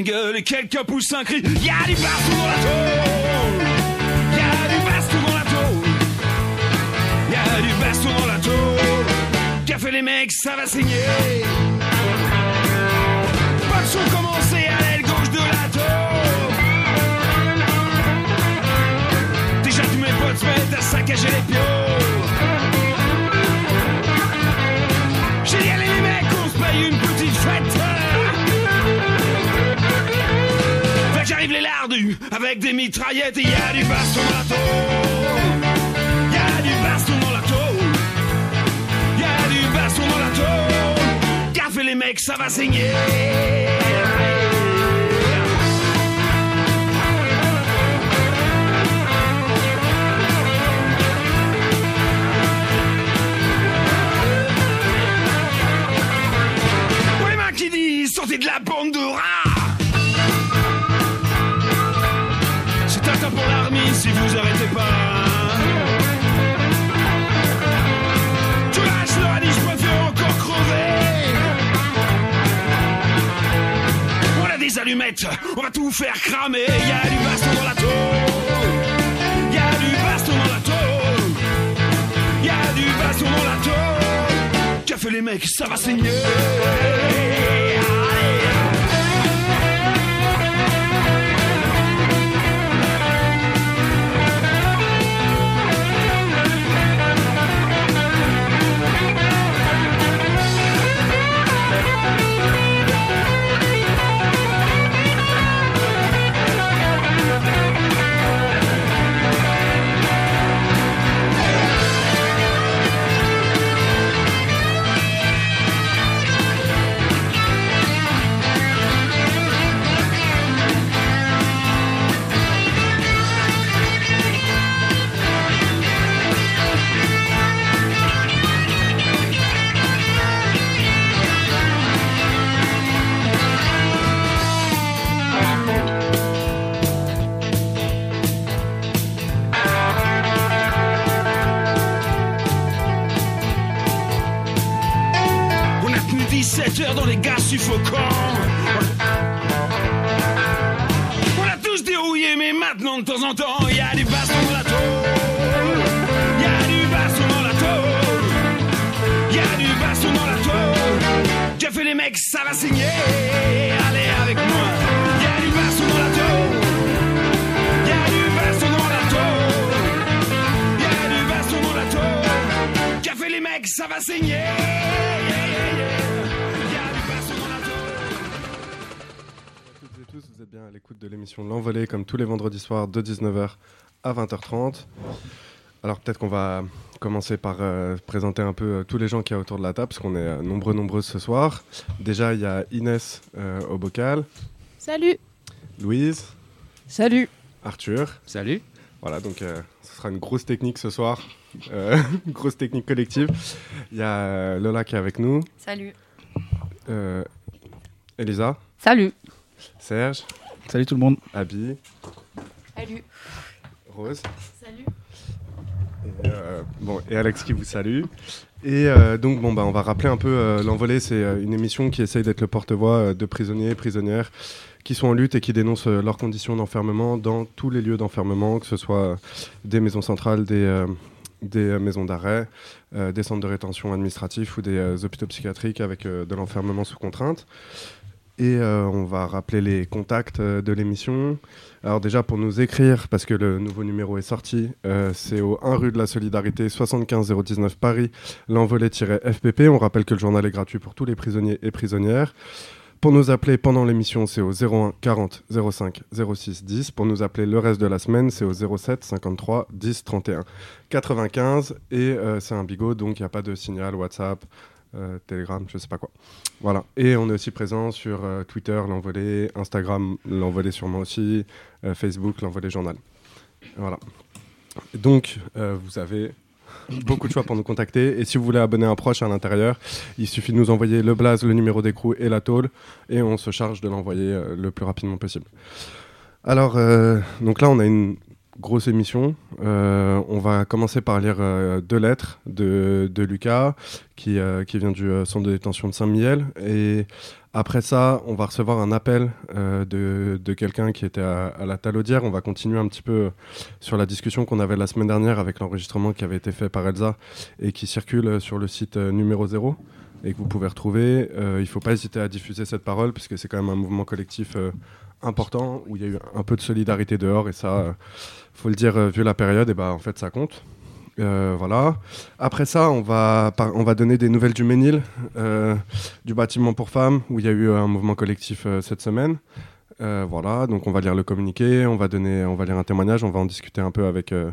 gueule et quelques poussins crient Y'a du baston dans la tôle Y'a du baston dans la tôle Y'a du baston dans la tôle fait les mecs, ça va saigner Pas de commencé à l'aile gauche de la tôle Déjà tous mes potes se mettent à saccager les pions J'ai dit allez les mecs, on se paye une J'arrive les lardus avec des mitraillettes et y a du baston dans la Y a du baston dans la tôle. Y a du baston dans la tôle. Café les mecs, ça va saigner. Sortez de la bande de rats on va tout faire cramer. Y'a du baston dans la tôle. Y'a du baston dans la tôle. Y'a du baston dans la tôle. Fait les mecs, ça va saigner tenu 17 heures dans les gaz suffocants. On a tous dérouillé, mais maintenant de temps en temps, il y a du baston dans la tôle. Qu'a fait les mecs, ça va signer. Allez avec moi. Il y a du baston dans la tôle. Il y a du baston dans la tôle. Il y a du baston dans la tôle. Qu'a fait les mecs, ça va saigner. Vous êtes bien à l'écoute de l'émission L'Envolée, comme tous les vendredis soirs de 19h à 20h30. Alors peut-être qu'on va commencer par euh, présenter un peu euh, tous les gens qui y a autour de la table, parce qu'on est euh, nombreux, nombreuses ce soir. Déjà, il y a Inès euh, au bocal, Salut Louise, Salut Arthur. Salut. Voilà, donc euh, ce sera une grosse technique ce soir, euh, une grosse technique collective. Il y a euh, Lola qui est avec nous, Salut. euh, Elisa, Salut Serge, Salut tout le monde. Abby, Salut. Rose. Salut. Et, euh, bon, et Alex qui vous salue. Et euh, donc, bon, bah, on va rappeler un peu euh, l'envolée. C'est euh, une émission qui essaye d'être le porte-voix euh, de prisonniers et prisonnières qui sont en lutte et qui dénoncent euh, leurs conditions d'enfermement dans tous les lieux d'enfermement, que ce soit euh, des maisons centrales, des, euh, des euh, maisons d'arrêt, euh, des centres de rétention administratifs ou des euh, hôpitaux psychiatriques avec euh, de l'enfermement sous contrainte. Et euh, on va rappeler les contacts euh, de l'émission. Alors déjà pour nous écrire, parce que le nouveau numéro est sorti, euh, c'est au 1 rue de la Solidarité, 75 019 Paris, l'envolée-fpp. On rappelle que le journal est gratuit pour tous les prisonniers et prisonnières. Pour nous appeler pendant l'émission, c'est au 01 40 05 06 10. Pour nous appeler le reste de la semaine, c'est au 07 53 10 31 95. Et c'est un bigot, donc il n'y a pas de signal WhatsApp, euh, Telegram, je sais pas quoi. Voilà. Et on est aussi présent sur euh, Twitter, l'envolée, Instagram, l'envolée sûrement aussi, euh, Facebook, l'envolée journal. Voilà. Donc, vous avez beaucoup de choix pour nous contacter. Et si vous voulez abonner un proche à l'intérieur, il suffit de nous envoyer le blaze, le numéro d'écrou et la tôle, et on se charge de l'envoyer le plus rapidement possible. Alors, donc là, on a une grosse émission. Euh, on va commencer par lire euh, deux lettres de, de Lucas, qui, euh, qui vient du centre de détention de Saint-Miel. Et Après ça, on va recevoir un appel de, de quelqu'un qui était à, la Talaudière. On va continuer un petit peu sur la discussion qu'on avait la semaine dernière avec l'enregistrement qui avait été fait par Elsa et qui circule sur le site numéro 0 et que vous pouvez retrouver. Euh, il ne faut pas hésiter à diffuser cette parole puisque c'est quand même un mouvement collectif euh, important où il y a eu un peu de solidarité dehors et ça, euh, faut le dire, euh, vu la période, et ben en fait ça compte. Voilà. Après ça, on va, on va donner des nouvelles du Ménil, du bâtiment pour femmes, où il y a eu un mouvement collectif cette semaine. Euh, voilà, donc on va lire le communiqué, on va donner, on va lire un témoignage, on va en discuter un peu avec, euh,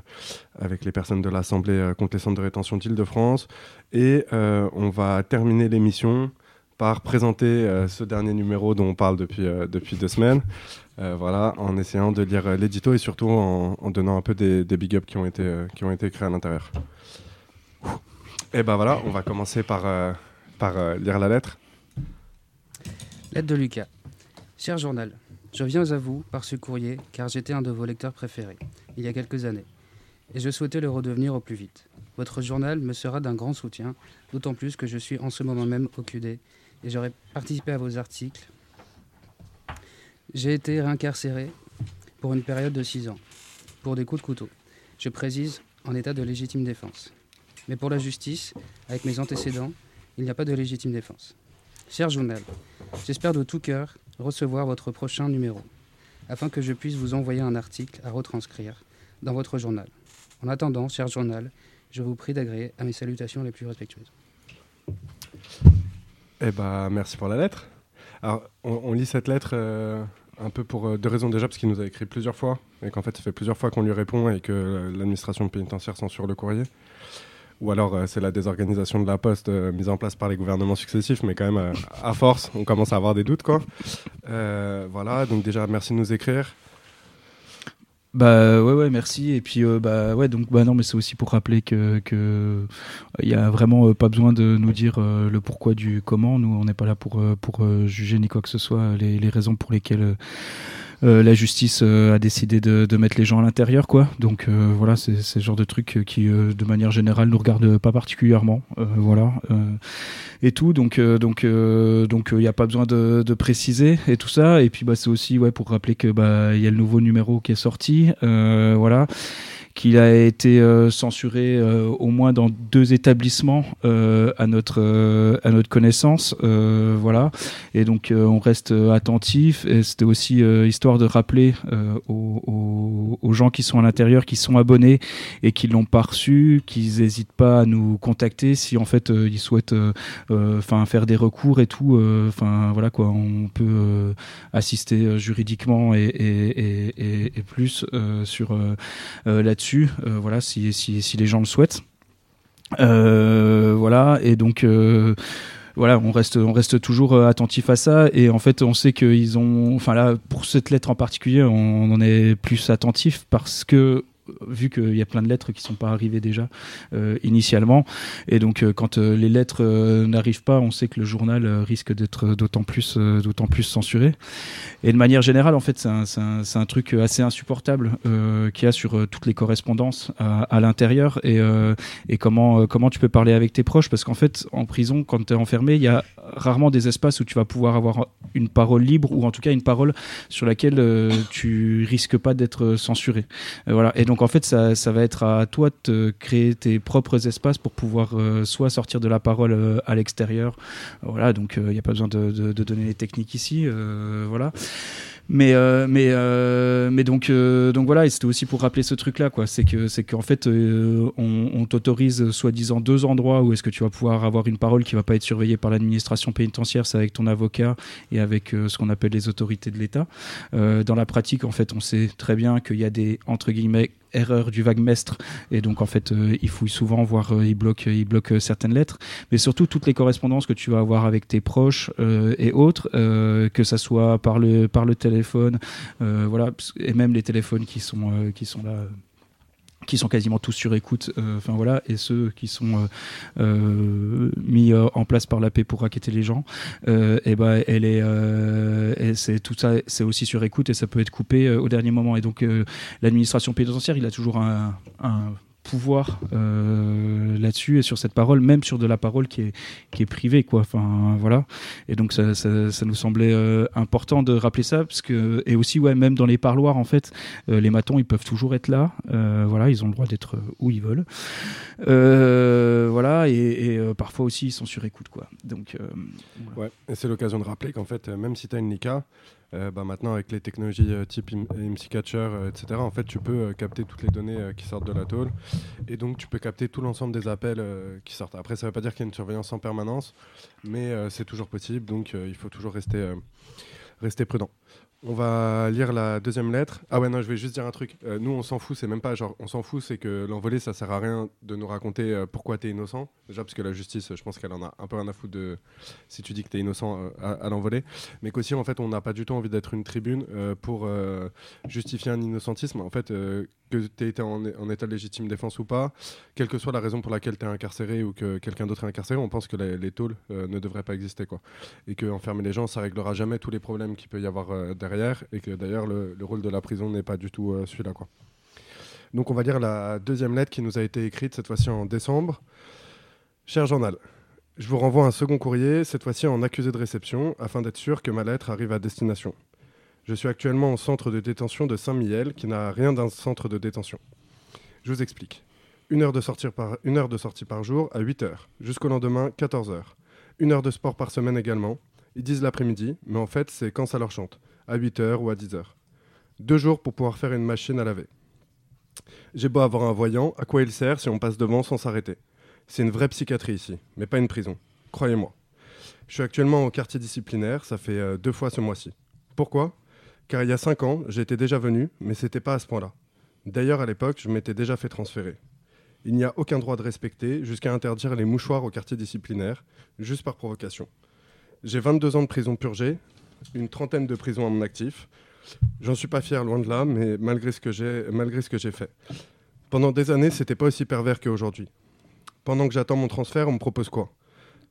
avec les personnes de l'Assemblée euh, contre les centres de rétention d'Île-de-France. Et euh, on va terminer l'émission par présenter ce dernier numéro dont on parle depuis, depuis deux semaines. Voilà, en essayant de lire l'édito et surtout en, donnant un peu des, big ups qui ont été, qui ont été créés à l'intérieur. Et ben voilà, on va commencer par, par lire la lettre. Lettre de Lucas. Cher journal, je viens à vous par ce courrier car j'étais un de vos lecteurs préférés, il y a quelques années, et je souhaitais le redevenir au plus vite. Votre journal me sera d'un grand soutien, d'autant plus que je suis en ce moment même au QD et j'aurai participé à vos articles. J'ai été réincarcéré pour une période de 6 ans, pour des coups de couteau. Je précise en état de légitime défense. Mais pour la justice, avec mes antécédents, il n'y a pas de légitime défense. Cher journal, J'espère de tout cœur recevoir votre prochain numéro, afin que je puisse vous envoyer un article à retranscrire dans votre journal. En attendant, cher journal, je vous prie d'agréer à mes salutations les plus respectueuses. Eh ben, merci pour la lettre. Alors, on, lit cette lettre euh, un peu pour euh, deux raisons déjà, parce qu'il nous a écrit plusieurs fois, et qu'en fait, ça fait plusieurs fois qu'on lui répond et que euh, l'administration pénitentiaire censure le courrier. Ou alors, euh, c'est la désorganisation de la poste euh, mise en place par les gouvernements successifs, mais quand même, euh, à force, on commence à avoir des doutes, quoi. Voilà, donc déjà, merci de nous écrire. Bah ouais ouais merci et puis euh, bah ouais donc bah non mais c'est aussi pour rappeler que que y a vraiment pas besoin de nous dire le pourquoi du comment nous on n'est pas là pour pour juger ni quoi que ce soit les, les raisons pour lesquelles la justice euh, a décidé de, de mettre les gens à l'intérieur quoi. Donc euh, voilà c'est le genre de truc euh, qui euh, de manière générale nous regarde pas particulièrement. Euh, voilà. Euh, et tout. Donc euh, donc euh, donc il n'y a pas besoin de, de préciser et tout ça. Et puis bah c'est aussi ouais pour rappeler que bah il y a le nouveau numéro qui est sorti. Euh, voilà qu'il a été euh, censuré euh, au moins dans deux établissements euh, à notre à notre connaissance voilà. Et donc on reste attentif. Et c'était aussi histoire de rappeler aux, gens qui sont à l'intérieur qui sont abonnés et qui l'ont pas reçu qu'ils n'hésitent pas à nous contacter si en fait ils souhaitent enfin faire des recours et tout enfin voilà quoi. On peut assister juridiquement et, et, et, et, plus sur là-dessus euh, voilà si, si, les gens le souhaitent euh, voilà et donc euh, voilà, on reste, on reste toujours attentif à ça. Et en fait, on sait qu'ils ont. Enfin, là, pour cette lettre en particulier, on en est plus attentif parce que vu qu'il y a plein de lettres qui sont pas arrivées déjà euh, initialement. Et donc euh, quand euh, les lettres n'arrivent pas on sait que le journal risque d'être d'autant plus d'autant plus censuré. Et de manière générale en fait c'est un, truc assez insupportable qu'il y a sur toutes les correspondances à, l'intérieur et, et comment comment tu peux parler avec tes proches. Parce qu'en fait en prison quand tu es enfermé il y a rarement des espaces où tu vas pouvoir avoir une parole libre ou en tout cas une parole sur laquelle tu risques pas d'être censuré. Voilà. Et donc en fait ça, ça va être à toi de créer tes propres espaces pour pouvoir euh, soit sortir de la parole euh, à l'extérieur. Voilà donc il n'y a pas besoin de, donner les techniques ici euh, voilà. Mais euh, mais euh, mais donc euh, donc voilà et c'était aussi pour rappeler ce truc là quoi. C'est que c'est qu'en fait euh, on, t'autorise soi-disant deux endroits où est-ce que tu vas pouvoir avoir une parole qui va pas être surveillée par l'administration pénitentiaire c'est avec ton avocat et avec euh, ce qu'on appelle les autorités de l'État. Euh, dans la pratique en fait on sait très bien qu'il y a des entre guillemets erreur du vague mestre et donc en fait euh, il fouille souvent voire euh, il bloque il bloque euh, certaines lettres. Mais surtout toutes les correspondances que tu vas avoir avec tes proches euh, et autres euh, que ça soit par le par le téléphone euh, voilà et même les téléphones qui sont euh, qui sont là euh, qui sont quasiment tous sur écoute, euh, enfin voilà, et ceux qui sont euh, euh, mis euh, en place par la paix pour raqueter les gens, euh, et ben elle est, et c'est tout ça, c'est aussi sur écoute et ça peut être coupé au dernier moment. Et donc l'administration pénitentiaire, il a toujours un, un pouvoir euh, là-dessus et sur cette parole, même sur de la parole qui est, qui est privée, quoi. Enfin, voilà. Et donc, ça, ça, nous semblait euh, important de rappeler ça, parce que, et aussi, ouais, même dans les parloirs, en fait, euh, les matons, ils peuvent toujours être là. Voilà, ils ont le droit d'être où ils veulent. Voilà, et, parfois aussi, ils sont sur écoute, quoi. Donc. Ouais, c'est l'occasion de rappeler qu'en fait, même si tu as une NICA, euh, bah, maintenant avec les technologies euh, type MC Catcher, euh, etc., en fait, tu peux capter toutes les données qui sortent de la tôle. Et donc, tu peux capter tout l'ensemble des appels qui sortent. Après, ça ne veut pas dire qu'il y a une surveillance en permanence, mais c'est toujours possible. Donc, il faut toujours rester, rester prudent. On va lire la deuxième lettre. Ah ouais, non, je vais juste dire un truc. Euh, nous, on s'en fout, c'est même pas genre, on s'en fout, c'est que l'envolée, ça sert à rien de nous raconter euh, pourquoi tu es innocent. Déjà, parce que la justice, je pense qu'elle en a un peu rien à foutre de si tu dis que tu es innocent euh, à, à l'envolée. Mais qu'aussi, en fait, on n'a pas du tout envie d'être une tribune euh, pour justifier un innocentisme. En fait, que tu aies été en, état de légitime défense ou pas, quelle que soit la raison pour laquelle tu es incarcéré ou que quelqu'un d'autre est incarcéré, on pense que les, les tôles ne devraient pas exister. Quoi. Et que enfermer les gens, ça réglera jamais tous les problèmes qu'il peut y avoir euh, Et que d'ailleurs, le, le rôle de la prison n'est pas du tout euh, celui-là. Quoi. Donc, on va lire la deuxième lettre qui nous a été écrite, cette fois-ci en décembre. Cher journal, je vous renvoie un second courrier, cette fois-ci en accusé de réception, afin d'être sûr que ma lettre arrive à destination. Je suis actuellement au centre de détention de Saint-Mihiel, qui n'a rien d'un centre de détention. Je vous explique. Une heure, de sortie par, une heure de sortie par jour à 8 heures, jusqu'au lendemain 14 heures. Une heure de sport par semaine également. Ils disent l'après-midi, mais en fait c'est quand ça leur chante, à 8 heures ou à 10 heures. Deux jours pour pouvoir faire une machine à laver. J'ai beau avoir un voyant, à quoi il sert si on passe devant sans s'arrêter? C'est une vraie psychiatrie ici, mais pas une prison. Croyez-moi. Je suis actuellement au quartier disciplinaire, ça fait euh, deux fois ce mois-ci. Pourquoi? Car il y a cinq ans, j'étais déjà venu, mais c'était pas à ce point-là. D'ailleurs, à l'époque, je m'étais déjà fait transférer. Il n'y a aucun droit de respecter, jusqu'à interdire les mouchoirs au quartier disciplinaire, juste par provocation. J'ai 22 ans de prison purgée, une trentaine de prisons en mon actif. J'en suis pas fier, loin de là, mais malgré ce que j'ai, fait. Pendant des années, c'était pas aussi pervers qu'aujourd'hui. Pendant que j'attends mon transfert, on me propose quoi?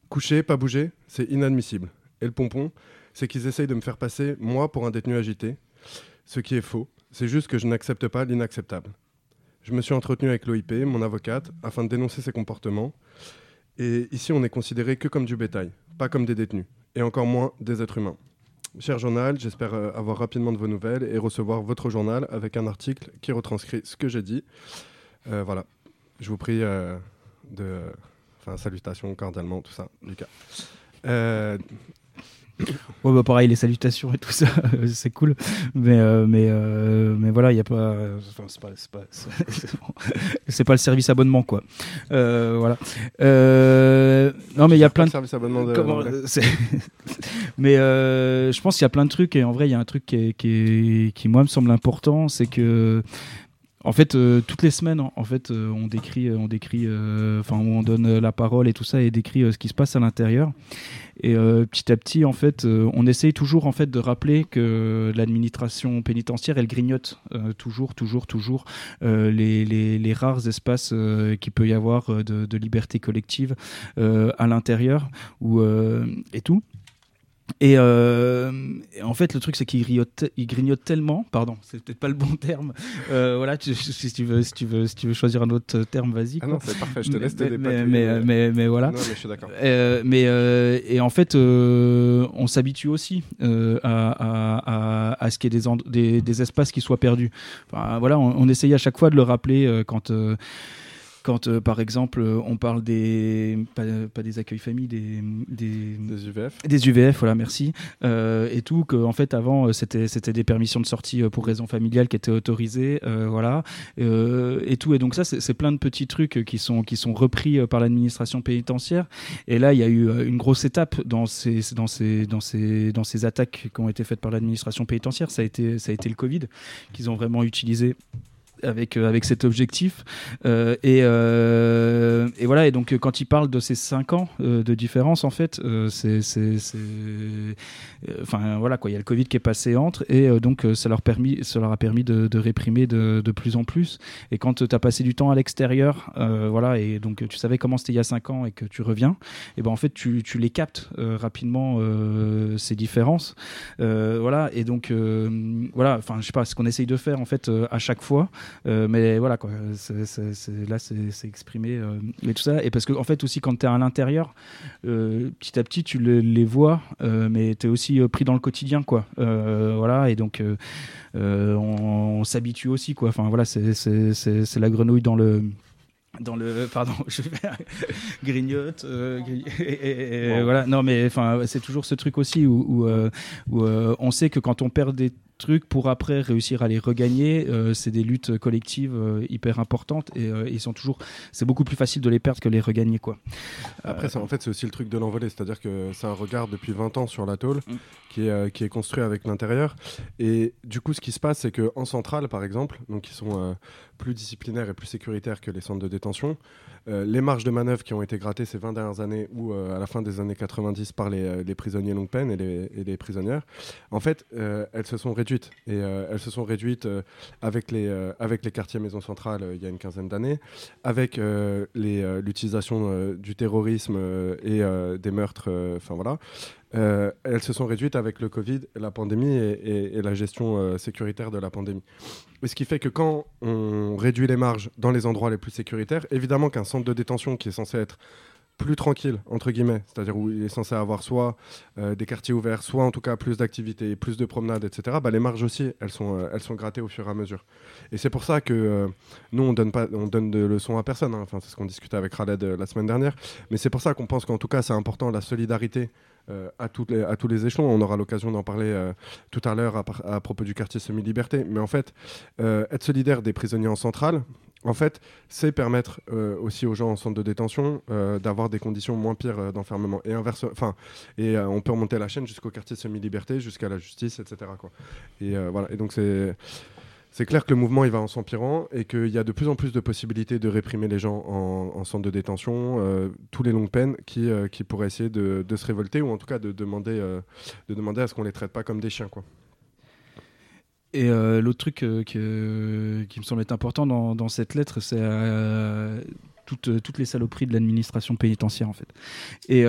Coucher, pas bouger, c'est inadmissible. Et le pompon, c'est qu'ils essayent de me faire passer, moi, pour un détenu agité. Ce qui est faux. C'est juste que je n'accepte pas l'inacceptable. Je me suis entretenu avec l'OIP, mon avocate, afin de dénoncer ces comportements. Et ici, on n'est considéré que comme du bétail, pas comme des détenus, et encore moins des êtres humains. Cher journal, j'espère euh, avoir rapidement de vos nouvelles et recevoir votre journal avec un article qui retranscrit ce que j'ai dit. Euh, voilà. Je vous prie euh, de. Enfin, salutations cordialement, tout ça, Lucas. Ouais, bah pareil, les salutations et tout ça, c'est cool. Mais, euh, mais, euh, mais voilà, il n'y a pas. Enfin, c'est pas, c'est pas, c'est bon. Pas le service abonnement, quoi. Euh, voilà. Non, mais il y a plein de. service abonnement de. Comment- mais je pense qu'il y a plein de trucs et en vrai il y a un truc qui, est- qui, est- qui, moi me semble important, c'est que en fait euh, toutes les semaines en, fait euh, on décrit on décrit euh, enfin on donne la parole et tout ça et décrit ce qui se passe à l'intérieur et euh, petit à petit en fait euh, on essaye toujours en fait de rappeler que l'administration pénitentiaire elle grignote euh, toujours toujours toujours les, rares espaces qu'il peut y avoir de, liberté collective à l'intérieur et tout. Et, euh, et en fait, le truc, c'est qu'il grignote, il grignote tellement, pardon, c'est peut-être pas le bon terme. Euh, voilà, tu- si tu veux, si tu veux, si tu veux choisir un autre terme, vas-y. Ah non, c'est parfait, je te laisse mais, mais, dépatouiller, mais, euh, mais, mais voilà. Non, mais je suis d'accord. Euh, mais euh, et en fait, euh, on s'habitue aussi euh, à, à, à, à ce qu'il y ait des, des, des espaces qui soient perdus. Enfin, voilà, on, on essaye à chaque fois de le rappeler euh, quand. Quand, euh, par exemple, euh, on parle des. Pas, pas des accueils familles, des. des Des UVF. des UVF, voilà, merci. Euh, et tout, que en fait avant c'était c'était des permissions de sortie pour raison familiale qui étaient autorisées, voilà, et tout. Et donc ça c'est c'est plein de petits trucs qui sont qui sont repris par l'administration pénitentiaire. Et là il y a eu une grosse étape dans ces dans ces dans ces dans ces attaques qui ont été faites par l'administration pénitentiaire. Ça a été ça a été le Covid qu'ils ont vraiment utilisé avec, euh, avec cet objectif. Euh, et, euh, et voilà, et donc euh, quand il parle de ces 5 ans euh, de différence, en fait, c'est. Enfin voilà, quoi, il y a le Covid qui est passé entre, et donc ça, leur permis, ça leur a permis de, de réprimer de, de plus en plus. Et quand tu as passé du temps à l'extérieur, voilà, et donc tu savais comment c'était il y a 5 ans et que tu reviens, et ben en fait tu, tu les captes rapidement ces différences. Voilà, et donc voilà, enfin je sais pas, ce qu'on essaye de faire en fait à chaque fois, mais voilà, quoi. là, c'est exprimé et tout ça. Et parce que, en fait, aussi, quand tu es à l'intérieur, petit à petit, tu les vois, mais tu es aussi pris dans le quotidien, quoi. voilà, et donc, on, s'habitue aussi, quoi. Enfin, voilà, c'est la grenouille dans le dans le pardon je vais grignote euh, et, voilà non mais enfin c'est toujours ce truc aussi où, où, euh, euh, on sait que quand on perd des trucs pour après réussir à les regagner. Euh, c'est des luttes collectives euh, hyper importantes et euh, ils sont toujours. C'est beaucoup plus facile de les perdre que de les regagner quoi. Après, ça, en fait, c'est aussi le truc de l'envolée, c'est-à-dire que c'est un regard depuis 20 ans sur la tôle mm. qui, est, qui est construit avec l'intérieur. Et du coup, ce qui se passe, c'est qu'en centrale, par exemple, donc qui sont plus disciplinaires et plus sécuritaires que les centres de détention, les marges de manœuvre qui ont été grattées ces 20 dernières années ou à la fin des années 90 par les, les prisonniers longue peine et les, prisonnières, en fait, elles se sont réduites et euh, elles se sont réduites euh, avec, les, euh, avec les quartiers maison centrale il y a une quinzaine d'années, avec l'utilisation du terrorisme et des meurtres. Enfin voilà. Elles se sont réduites avec le Covid, la pandémie et, la gestion sécuritaire de la pandémie. ce qui fait que quand on réduit les marges dans les endroits les plus sécuritaires, évidemment qu'un centre de détention qui est censé être plus tranquille, entre guillemets, c'est-à-dire où il est censé avoir soit euh, des quartiers ouverts, soit en tout cas plus d'activités, plus de promenades, etc., bah, les marges aussi, elles sont, euh, elles sont grattées au fur et à mesure. Et c'est pour ça que euh, nous, on donne pas, on donne de leçons à personne, hein. enfin, c'est ce qu'on discutait avec Khaled la semaine dernière, mais c'est pour ça qu'on pense qu'en tout cas, c'est important la solidarité à, toutes les, à tous les échelons. On aura l'occasion d'en parler tout à l'heure à, propos du quartier semi-liberté. Mais en fait, être solidaire des prisonniers en centrale, en fait, c'est permettre euh, aussi aux gens en centre de détention euh, d'avoir des conditions moins pires euh, d'enfermement. Et inverse, enfin, et on peut remonter la chaîne jusqu'au quartier semi-liberté, jusqu'à la justice, etc. Et voilà. Et donc c'est c'est clair que le mouvement il va en s'empirant et qu'il y a de plus en plus de possibilités de réprimer les gens en, centre de détention, tous les longues peines qui, qui pourraient essayer de, se révolter ou en tout cas de demander, de demander à ce qu'on les traite pas comme des chiens. Quoi. Et euh, l'autre truc euh, qui me semble être important dans, cette lettre, c'est euh, toutes, toutes, les saloperies de l'administration pénitentiaire, en fait. Et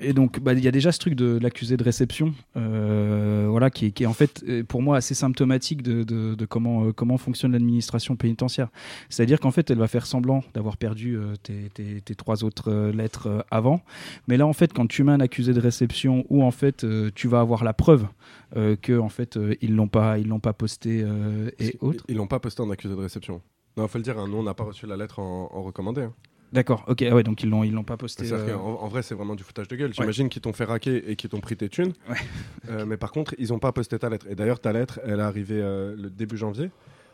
et donc, bah, il y a déjà ce truc de, l'accusé de réception, euh, voilà, qui, est en fait, euh, pour moi, assez symptomatique de, comment, euh, comment fonctionne l'administration pénitentiaire. C'est-à-dire qu'en fait, elle va faire semblant d'avoir perdu tes, trois autres lettres avant. Mais là, en fait, quand tu mets un accusé de réception où, en fait, tu vas avoir la preuve que, en fait, ils l'ont pas, ils l'ont pas posté et autres. Ils l'ont pas posté en accusé de réception. Non, il faut le dire, hein, nous, on n'a pas reçu la lettre en, recommandé. Hein. D'accord, ok, ah ouais, donc ils l'ont, ils l'ont pas posté. Euh... En, vrai, c'est vraiment du foutage de gueule. J'imagine qu'ils t'ont fait raquer et qu'ils t'ont pris tes thunes. Euh, mais par contre, ils ont pas posté ta lettre. Et d'ailleurs, ta lettre, elle est arrivée euh, le début janvier.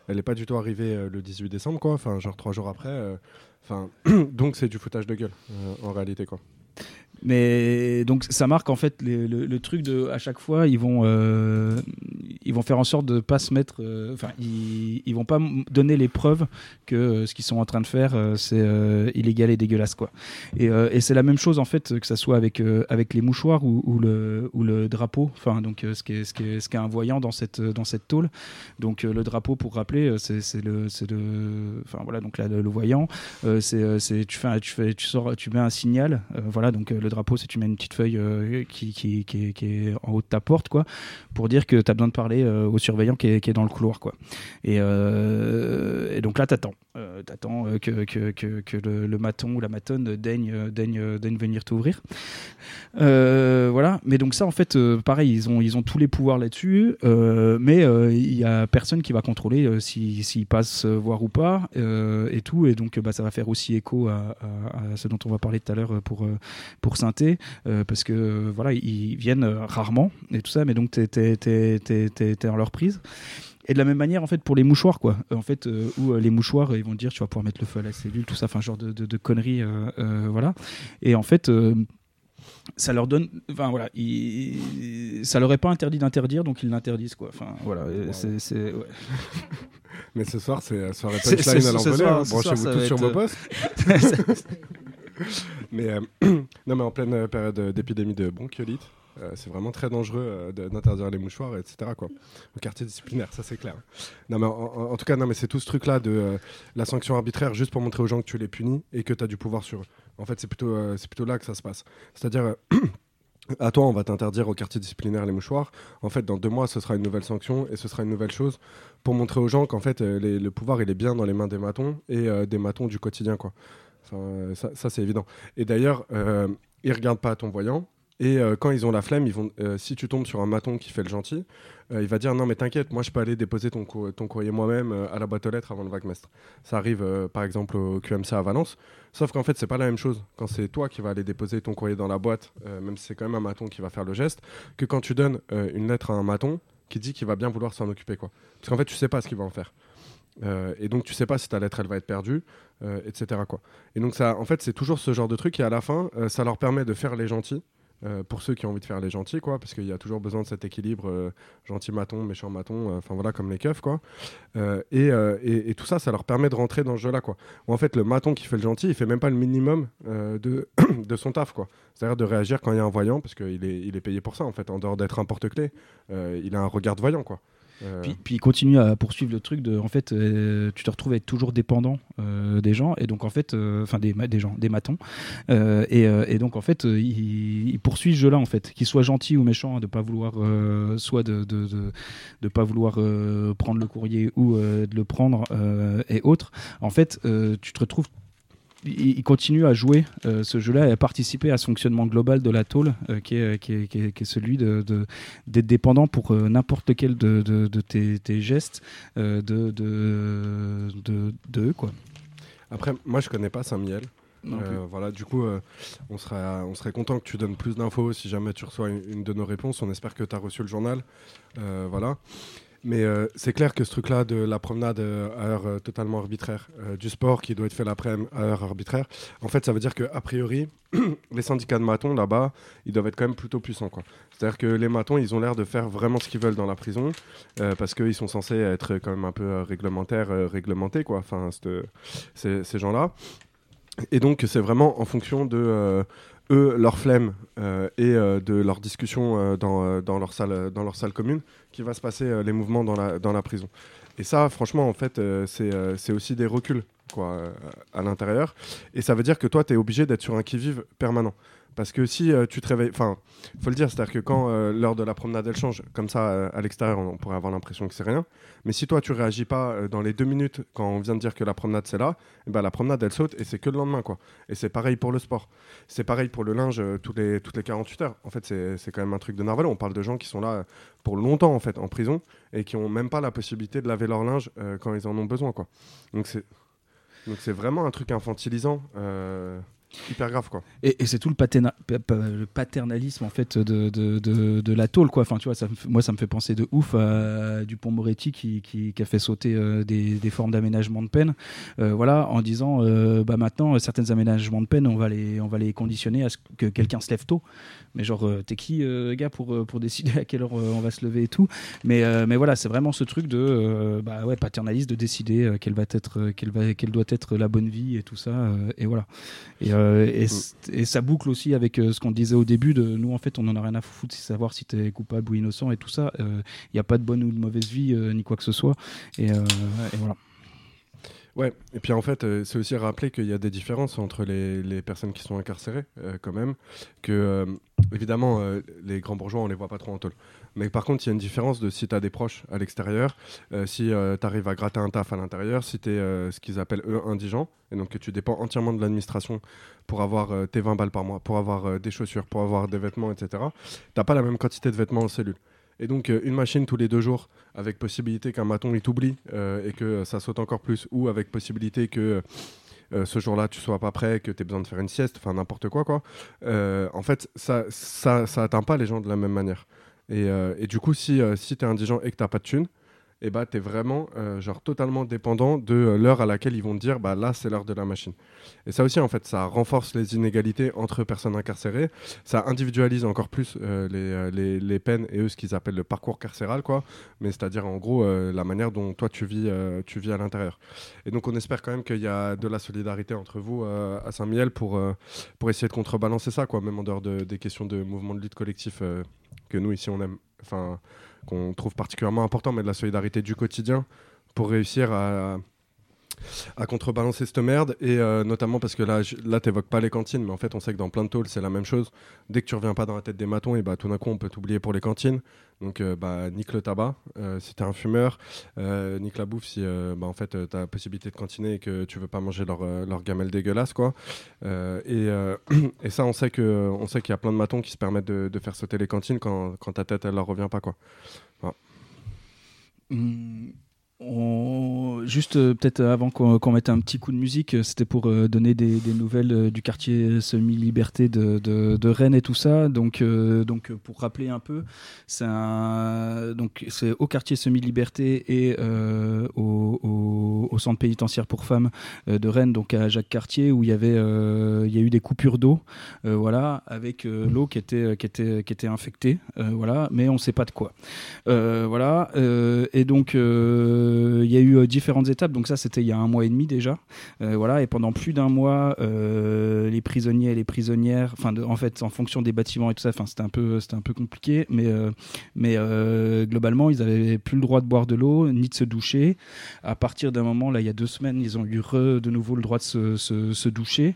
Elle n'est pas du tout arrivée le 18 décembre, quoi. Enfin, genre trois jours après. Enfin, donc c'est du foutage de gueule en réalité, quoi. Mais donc ça marque en fait le, truc de à chaque fois ils vont euh, ils vont faire en sorte de pas se mettre euh, enfin ils, ils vont pas donner les preuves que euh, ce qu'ils sont en train de faire c'est illégal et dégueulasse quoi. Et, et c'est la même chose en fait que ça soit avec avec les mouchoirs ou, ou, le ou le drapeau enfin donc ce qui est ce qui est ce qui est un voyant dans cette dans cette tôle. Donc le drapeau pour rappeler c'est le c'est le enfin voilà donc là le, voyant c'est c'est tu fais tu fais tu sors tu mets un signal voilà donc le drapeau, c'est tu mets une petite feuille euh, qui, qui, est, en haut de ta porte, quoi, pour dire que tu as besoin de parler euh, au surveillant qui est, dans le couloir, quoi. Et, euh, donc là, t'attends. t'attends que, que, que, le, maton ou la matonne daigne, daigne, daigne venir t'ouvrir. voilà. Mais donc ça, en fait, pareil, ils ont, ils ont tous les pouvoirs là-dessus, mais il y a personne qui va contrôler s'ils si, passent voir ou pas, et tout. Et donc, bah, ça va faire aussi écho à, à, ce dont on va parler tout à l'heure pour, pour synthé, euh, parce que voilà, ils viennent rarement et tout ça, mais donc t'es es, dans leur prise. Et de la même manière, en fait, pour les mouchoirs, quoi. En fait, euh, où euh, les mouchoirs, ils vont dire, tu vas pouvoir mettre le feu à la cellule, tout ça, enfin, genre de, de, conneries, voilà. Et en fait, ça leur donne, enfin voilà, ça leur est pas interdit d'interdire, donc ils l'interdisent, quoi. Enfin, voilà, c'est. Ouais. Mais ce soir, c'est soirée punchline à l'envolée. Hein. Branchez-vous tous sur vos postes. mais euh, non, mais en pleine euh, période d'épidémie de bronchiolite, euh, c'est vraiment très dangereux d'interdire les mouchoirs, etc. Quoi. Au quartier disciplinaire, ça c'est clair. Non, mais en, tout cas, non, mais c'est tout ce truc-là de la sanction arbitraire juste pour montrer aux gens que tu les punis et que tu as du pouvoir sur eux. En fait, c'est plutôt, c'est plutôt là que ça se passe. C'est-à-dire. à toi, on va t'interdire au quartier disciplinaire les mouchoirs. En fait, dans deux mois, ce sera une nouvelle sanction et ce sera une nouvelle chose pour montrer aux gens qu'en fait, euh, le pouvoir, il est bien dans les mains des matons et euh, des matons du quotidien, quoi. Euh, ça, ça, c'est évident. Et d'ailleurs, euh, ils regardent pas ton voyant. Et euh, quand ils ont la flemme, ils vont, euh, si tu tombes sur un maton qui fait le gentil, il va dire non mais t'inquiète, moi je peux aller déposer ton, ton courrier moi-même à la boîte aux lettres avant le vaguemestre. Ça arrive par exemple au QMC à Valence. Sauf qu'en fait c'est pas la même chose quand c'est toi qui vas aller déposer ton courrier dans la boîte, même si c'est quand même un maton qui va faire le geste, que quand tu donnes une lettre à un maton qui dit qu'il va bien vouloir s'en occuper quoi. Parce qu'en fait tu sais pas ce qu'il va en faire. Euh, et donc tu sais pas si ta lettre elle va être perdue, euh, etc. Quoi. Et donc ça, en fait, c'est toujours ce genre de truc. Et à la fin, euh, ça leur permet de faire les gentils. pour ceux qui ont envie de faire les gentils, quoi, parce qu'il y a toujours besoin de cet équilibre gentil maton, méchant maton, enfin voilà, comme les keufs, quoi. Et, et- tout ça, ça leur permet de rentrer dans ce jeu-là, quoi. Où en fait, le maton qui fait le gentil, il fait même pas le minimum de, de son taf, quoi. C'est-à-dire de réagir quand il y a un voyant, parce qu'il est, il est payé pour ça, en fait, en dehors d'être un porte-clé, il a un regard de voyant, quoi. Euh, Puis, puis il continue à poursuivre le truc de, en fait, euh, tu te retrouves à être toujours dépendant euh, des gens. Et donc en fait, enfin des, des gens, des matons, et, et donc en fait, il, il poursuit ce jeu-là en fait, qu'il soit gentil ou méchant, de pas vouloir, soit de, de, de, de pas vouloir prendre le courrier ou de le prendre et autres. En fait, tu te retrouves il continue à jouer euh, ce jeu-là et à participer à ce fonctionnement global de la tôle euh, qui, est, qui, est, qui, est, qui est celui de, de- d'être dépendant pour euh, n'importe lequel de, tes, tes gestes de, de, quoi. Après, moi, je connais pas Saint-Miel. Voilà, du coup, on, serait, on serait content que tu donnes plus d'infos si jamais tu reçois une, une de nos réponses. On espère que tu as reçu le journal. Voilà. Mais euh, c'est clair que ce truc-là de la promenade euh, à heure euh, totalement arbitraire, du sport qui doit être fait l'après-midi à heure arbitraire, en fait, ça veut dire qu'a priori, les syndicats de matons là-bas, ils doivent être quand même plutôt puissants. C'est-à-dire que les matons, ils ont l'air de faire vraiment ce qu'ils veulent dans la prison, parce qu'ils sont censés être quand même un peu réglementaires, réglementés, quoi. Enfin, ces, gens-là. Et donc, c'est vraiment en fonction de eux, leur flemme euh, et euh, de leur discussion euh, dans, dans, leur salle, dans leur salle commune qui va se passer les mouvements dans la, dans la prison. Et ça, franchement, en fait, c'est aussi des reculs quoi, à l'intérieur. Et ça veut dire que toi, tu es obligé d'être sur un qui-vive permanent. Parce que si euh, tu te réveilles, enfin, faut le dire, c'est-à-dire que quand l'heure de la promenade elle change, comme ça euh, à l'extérieur, on pourrait avoir l'impression que c'est rien. Mais si toi tu réagis pas euh, dans les deux minutes quand on vient de dire que la promenade c'est là, eh ben, la promenade elle saute et c'est que le lendemain quoi. Et c'est pareil pour le sport. C'est pareil pour le linge tous les, toutes les 48 heures. En fait, c'est quand même un truc de narval. On parle de gens qui sont là pour longtemps en fait en prison et qui ont même pas la possibilité de laver leur linge quand ils en ont besoin quoi. Donc c'est donc c'est vraiment un truc infantilisant. Hyper grave quoi. Et, c'est tout le, paterna- pa- pa- le paternalisme en fait de, de, de, la tôle quoi. Enfin tu vois, ça moi ça me fait penser de ouf à Dupont Moretti qui, qui, a fait sauter euh, des, des formes d'aménagement de peine. Euh, voilà, en disant euh, bah maintenant certains aménagements de peine on va les on va les conditionner à ce que quelqu'un se lève tôt. Mais genre t'es qui gars pour pour décider à quelle heure on va se lever et tout. Mais mais voilà c'est vraiment ce truc de bah ouais paternaliste de décider quelle va être quelle va quelle doit être la bonne vie et tout ça et voilà. Euh, et, c- et ça boucle aussi avec euh, ce qu'on disait au début de nous en fait on en a rien à foutre de savoir si t'es coupable ou innocent et tout ça. Il n'y a pas de bonne ou de mauvaise vie euh, ni quoi que ce soit. Et, euh, et voilà. Ouais, et puis en fait, euh, c'est aussi rappeler qu'il y a des différences entre les, les personnes qui sont incarcérées, euh, quand même. Que, euh, évidemment, euh, les grands bourgeois, on les voit pas trop en tôle. Mais par contre, il y a une différence de si tu as des proches à l'extérieur, euh, si tu arrives à gratter un taf à l'intérieur, si tu es ce qu'ils appellent eux indigents, et donc que tu dépends entièrement de l'administration pour avoir euh, tes 20 balles par mois, pour avoir euh, des chaussures, pour avoir des vêtements, etc. T'as pas la même quantité de vêtements en cellule. Et donc, euh, une machine tous les deux jours, avec possibilité qu'un maton il t'oublie euh, et que euh, ça saute encore plus, ou avec possibilité que euh, ce jour-là tu sois pas prêt, que tu aies besoin de faire une sieste, enfin n'importe quoi, quoi. Euh, en fait, ça, ça, ça atteint pas les gens de la même manière. Et, euh, et du coup, si, euh, si tu es indigent et que t'as pas de thune, et bah, tu es vraiment euh, genre, totalement dépendant de l'heure à laquelle ils vont te dire bah, là, c'est l'heure de la machine. Et ça aussi, en fait, ça renforce les inégalités entre personnes incarcérées. Ça individualise encore plus les, les, les peines et eux, ce qu'ils appellent le parcours carcéral, quoi. Mais c'est-à-dire, en gros, la manière dont toi, tu vis, tu vis à l'intérieur. Et donc, on espère quand même qu'il y a de la solidarité entre vous à Saint-Miel pour, pour essayer de contrebalancer ça, quoi, même en dehors de- des questions de mouvement de lutte collectif que nous, ici, on aime. Enfin, qu'on trouve particulièrement important, mais de la solidarité du quotidien pour réussir à, à contrebalancer cette merde. Et euh, notamment parce que là, j- là t'évoques pas les cantines, mais en fait, on sait que dans plein de tôles, c'est la même chose. Dès que tu reviens pas dans la tête des matons, et bah tout d'un coup, on peut t'oublier pour les cantines. Donc, euh, bah, nique le tabac euh, si t'es un fumeur. Nique la bouffe si bah, en fait, t'as la possibilité de cantiner et que tu veux pas manger leur, leur gamelle dégueulasse, quoi. Et, et ça, on sait qu'il y a plein de matons qui se permettent de, faire sauter les cantines quand, quand ta tête, elle leur revient pas, quoi. Hum, Juste euh, peut-être avant qu'on mette un petit coup de musique, euh, c'était pour euh, donner des, nouvelles euh, du quartier semi-liberté de, Rennes et tout ça. Donc, euh, euh, pour rappeler un peu, c'est au quartier semi-liberté et euh, au, centre pénitentiaire pour femmes euh, de Rennes, donc à Jacques Cartier, où il y avait euh, a eu des coupures d'eau, euh, voilà, avec euh, l'eau qui était qui était infectée, euh, voilà, mais on ne sait pas de quoi. Euh, voilà. euh, et donc, euh, il y a eu euh, différentes étapes. Donc ça, c'était il y a un mois et demi déjà. Euh, voilà. Et pendant plus d'un mois, euh, les prisonniers et les prisonnières, enfin, en fait, en fonction des bâtiments et tout ça, enfin, c'était un peu, c'était un peu compliqué. Mais, euh, mais euh, globalement, ils avaient plus le droit de boire de l'eau ni de se doucher. À partir d'un moment, là, il y a deux semaines, ils ont eu de nouveau le droit de se, se- doucher.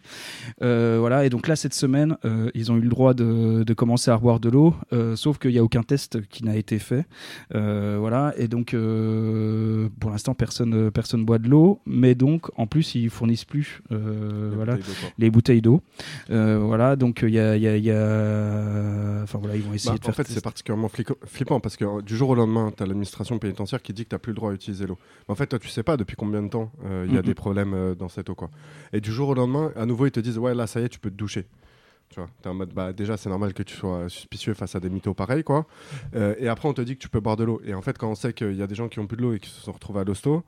Euh, voilà. Et donc là, cette semaine, euh, ils ont eu le droit de, de commencer à boire de l'eau, euh, sauf qu'il n'y a aucun test qui n'a été fait. Euh, voilà, et donc euh, pour l'instant personne euh, personne boit de l'eau, mais donc en plus ils fournissent plus euh, Les voilà bouteilles les bouteilles d'eau. Euh, voilà, donc il y a, il y a- il y a- enfin voilà ils vont essayer Bah, de faire. en fait, c'est particulièrement flippant parce que du jour au lendemain, tu as l'administration pénitentiaire qui dit que tu plus le droit à utiliser l'eau. En fait, toi, tu sais pas depuis combien de temps il y a des problèmes dans cette eau. Quoi. Et du jour au lendemain, à nouveau, ils te disent Ouais, là, ça y est, tu peux te doucher. Tu vois, t'es en mode, bah, déjà, c'est normal que tu sois suspicieux face à des mythos pareils, quoi. Euh, et après, on te dit que tu peux boire de l'eau. Et en fait, quand on sait qu'il y a des gens qui ont plus de l'eau et qui se sont retrouvés à l'hosto,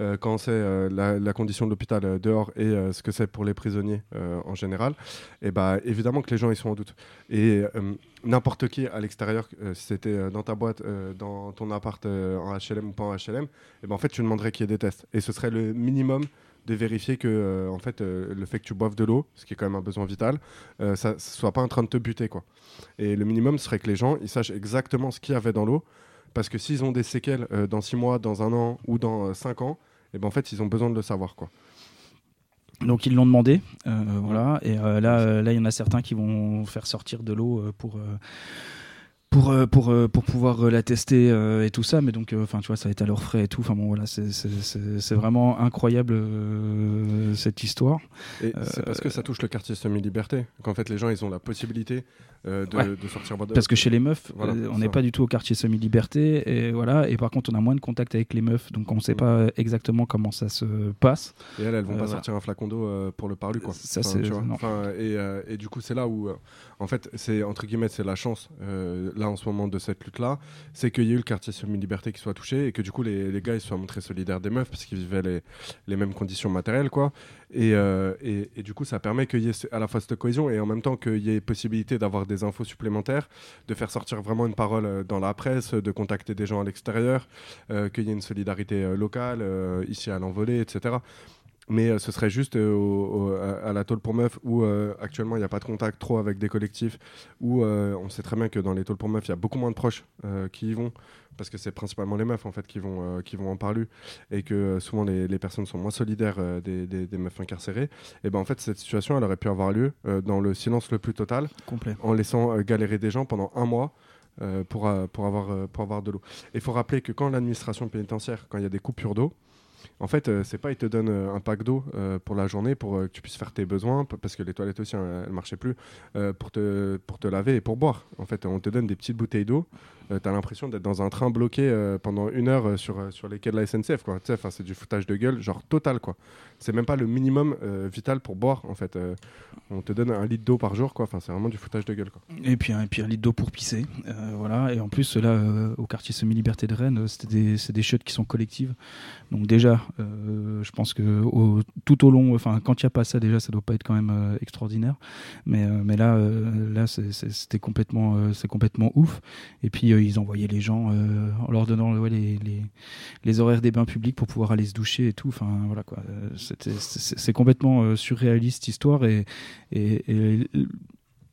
euh, quand on sait euh, la, condition de l'hôpital dehors et ce que c'est pour les prisonniers en général, et bah, évidemment que les gens, ils sont en doute. Et n'importe qui à l'extérieur, si c'était dans ta boîte, dans ton appart en HLM ou pas en HLM, et ben en fait, tu demanderais qu'il y ait des tests. Et ce serait le minimum de vérifier que euh, en fait, euh, le fait que tu boives de l'eau, ce qui est quand même un besoin vital, euh, ça ne soit pas en train de te buter. Quoi. Et le minimum serait que les gens ils sachent exactement ce qu'il y avait dans l'eau. Parce que s'ils ont des séquelles dans 6 mois, dans un an ou dans 5 ans, et ben en fait, ils ont besoin de le savoir. Quoi. Donc ils l'ont demandé, voilà. Et là, là, il y en a certains qui vont faire sortir de l'eau pour. Pour, euh, pour, euh, pour pouvoir euh, la tester euh, et tout ça, mais donc, euh, enfin, tu vois, ça va être à leurs frais et tout. Enfin bon, voilà, c'est- vraiment incroyable euh, cette histoire. Et c'est parce que ça touche le quartier semi-liberté qu'en fait, les gens, ils ont la possibilité de, Ouais. de sortir Parce que chez les meufs, Voilà, on n'est pas du tout au quartier semi-liberté, et voilà. Et par contre, on a moins de contact avec les meufs, donc on ne sait Mm. pas exactement comment ça se passe. Et elles, elles vont pas voilà. sortir un flacon d'eau pour le parlu, quoi. Ça, Enfin, c'est- et, et du coup, c'est là où, en fait, c'est entre guillemets, c'est la chance, en ce moment, de cette lutte-là, c'est qu'il y a eu le quartier semi-liberté qui soit touché et que du coup, les, gars, ils soient montrés solidaires des meufs parce qu'ils vivaient les, les mêmes conditions matérielles, quoi. Et, euh, et, du coup, ça permet qu'il y ait à la fois cette cohésion et en même temps qu'il y ait possibilité d'avoir des infos supplémentaires, de faire sortir vraiment une parole euh, dans la presse, de contacter des gens à l'extérieur, euh, qu'il y ait une solidarité locale, ici à l'envolée, etc. Mais euh, ce serait juste euh, au- au- à, à la tôle pour meufs où euh, actuellement il n'y a pas de contact trop avec des collectifs, où on sait très bien que dans les tôles pour meufs il y a beaucoup moins de proches qui y vont, parce que c'est principalement les meufs en fait qui vont, euh, qui vont en parler, et que euh, souvent les, les personnes sont moins solidaires euh, des, des- des meufs incarcérées. Et ben en fait cette situation elle aurait pu avoir lieu dans le silence le plus total, Complet. en laissant galérer des gens pendant un mois. pour, pour, avoir, pour avoir de l'eau. Il faut rappeler que quand l'administration pénitentiaire, quand il y a des coupures d'eau, en fait, euh, c'est pas ils te donnent euh, un pack d'eau euh, pour la journée pour que tu puisses faire tes besoins parce que les toilettes aussi hein, elles marchaient plus pour te pour te laver et pour boire. En fait, on te donne des petites bouteilles d'eau. Euh, T'as l'impression d'être dans un train bloqué euh, pendant une heure euh, sur sur les quais de la SNCF quoi. C'est du foutage de gueule genre total quoi. C'est même pas le minimum vital pour boire en fait. On te donne un litre d'eau par jour quoi. C'est vraiment du foutage de gueule quoi. Et puis, et puis un litre d'eau pour pisser. voilà. Et en plus, là, au quartier semi-liberté de Rennes, c'était des, c'est des chutes qui sont collectives. Donc déjà, je pense que tout au long, enfin, quand il n'y a pas ça, déjà, ça doit pas être quand même extraordinaire. Mais, mais là, là, c'est- c'est- c'était complètement, c'est complètement ouf. Et puis, ils envoyaient les gens euh, en leur donnant ouais, les, les, les horaires des bains publics pour pouvoir aller se doucher et tout. Enfin, voilà quoi. Euh, C'est complètement euh, surréaliste histoire et, et, et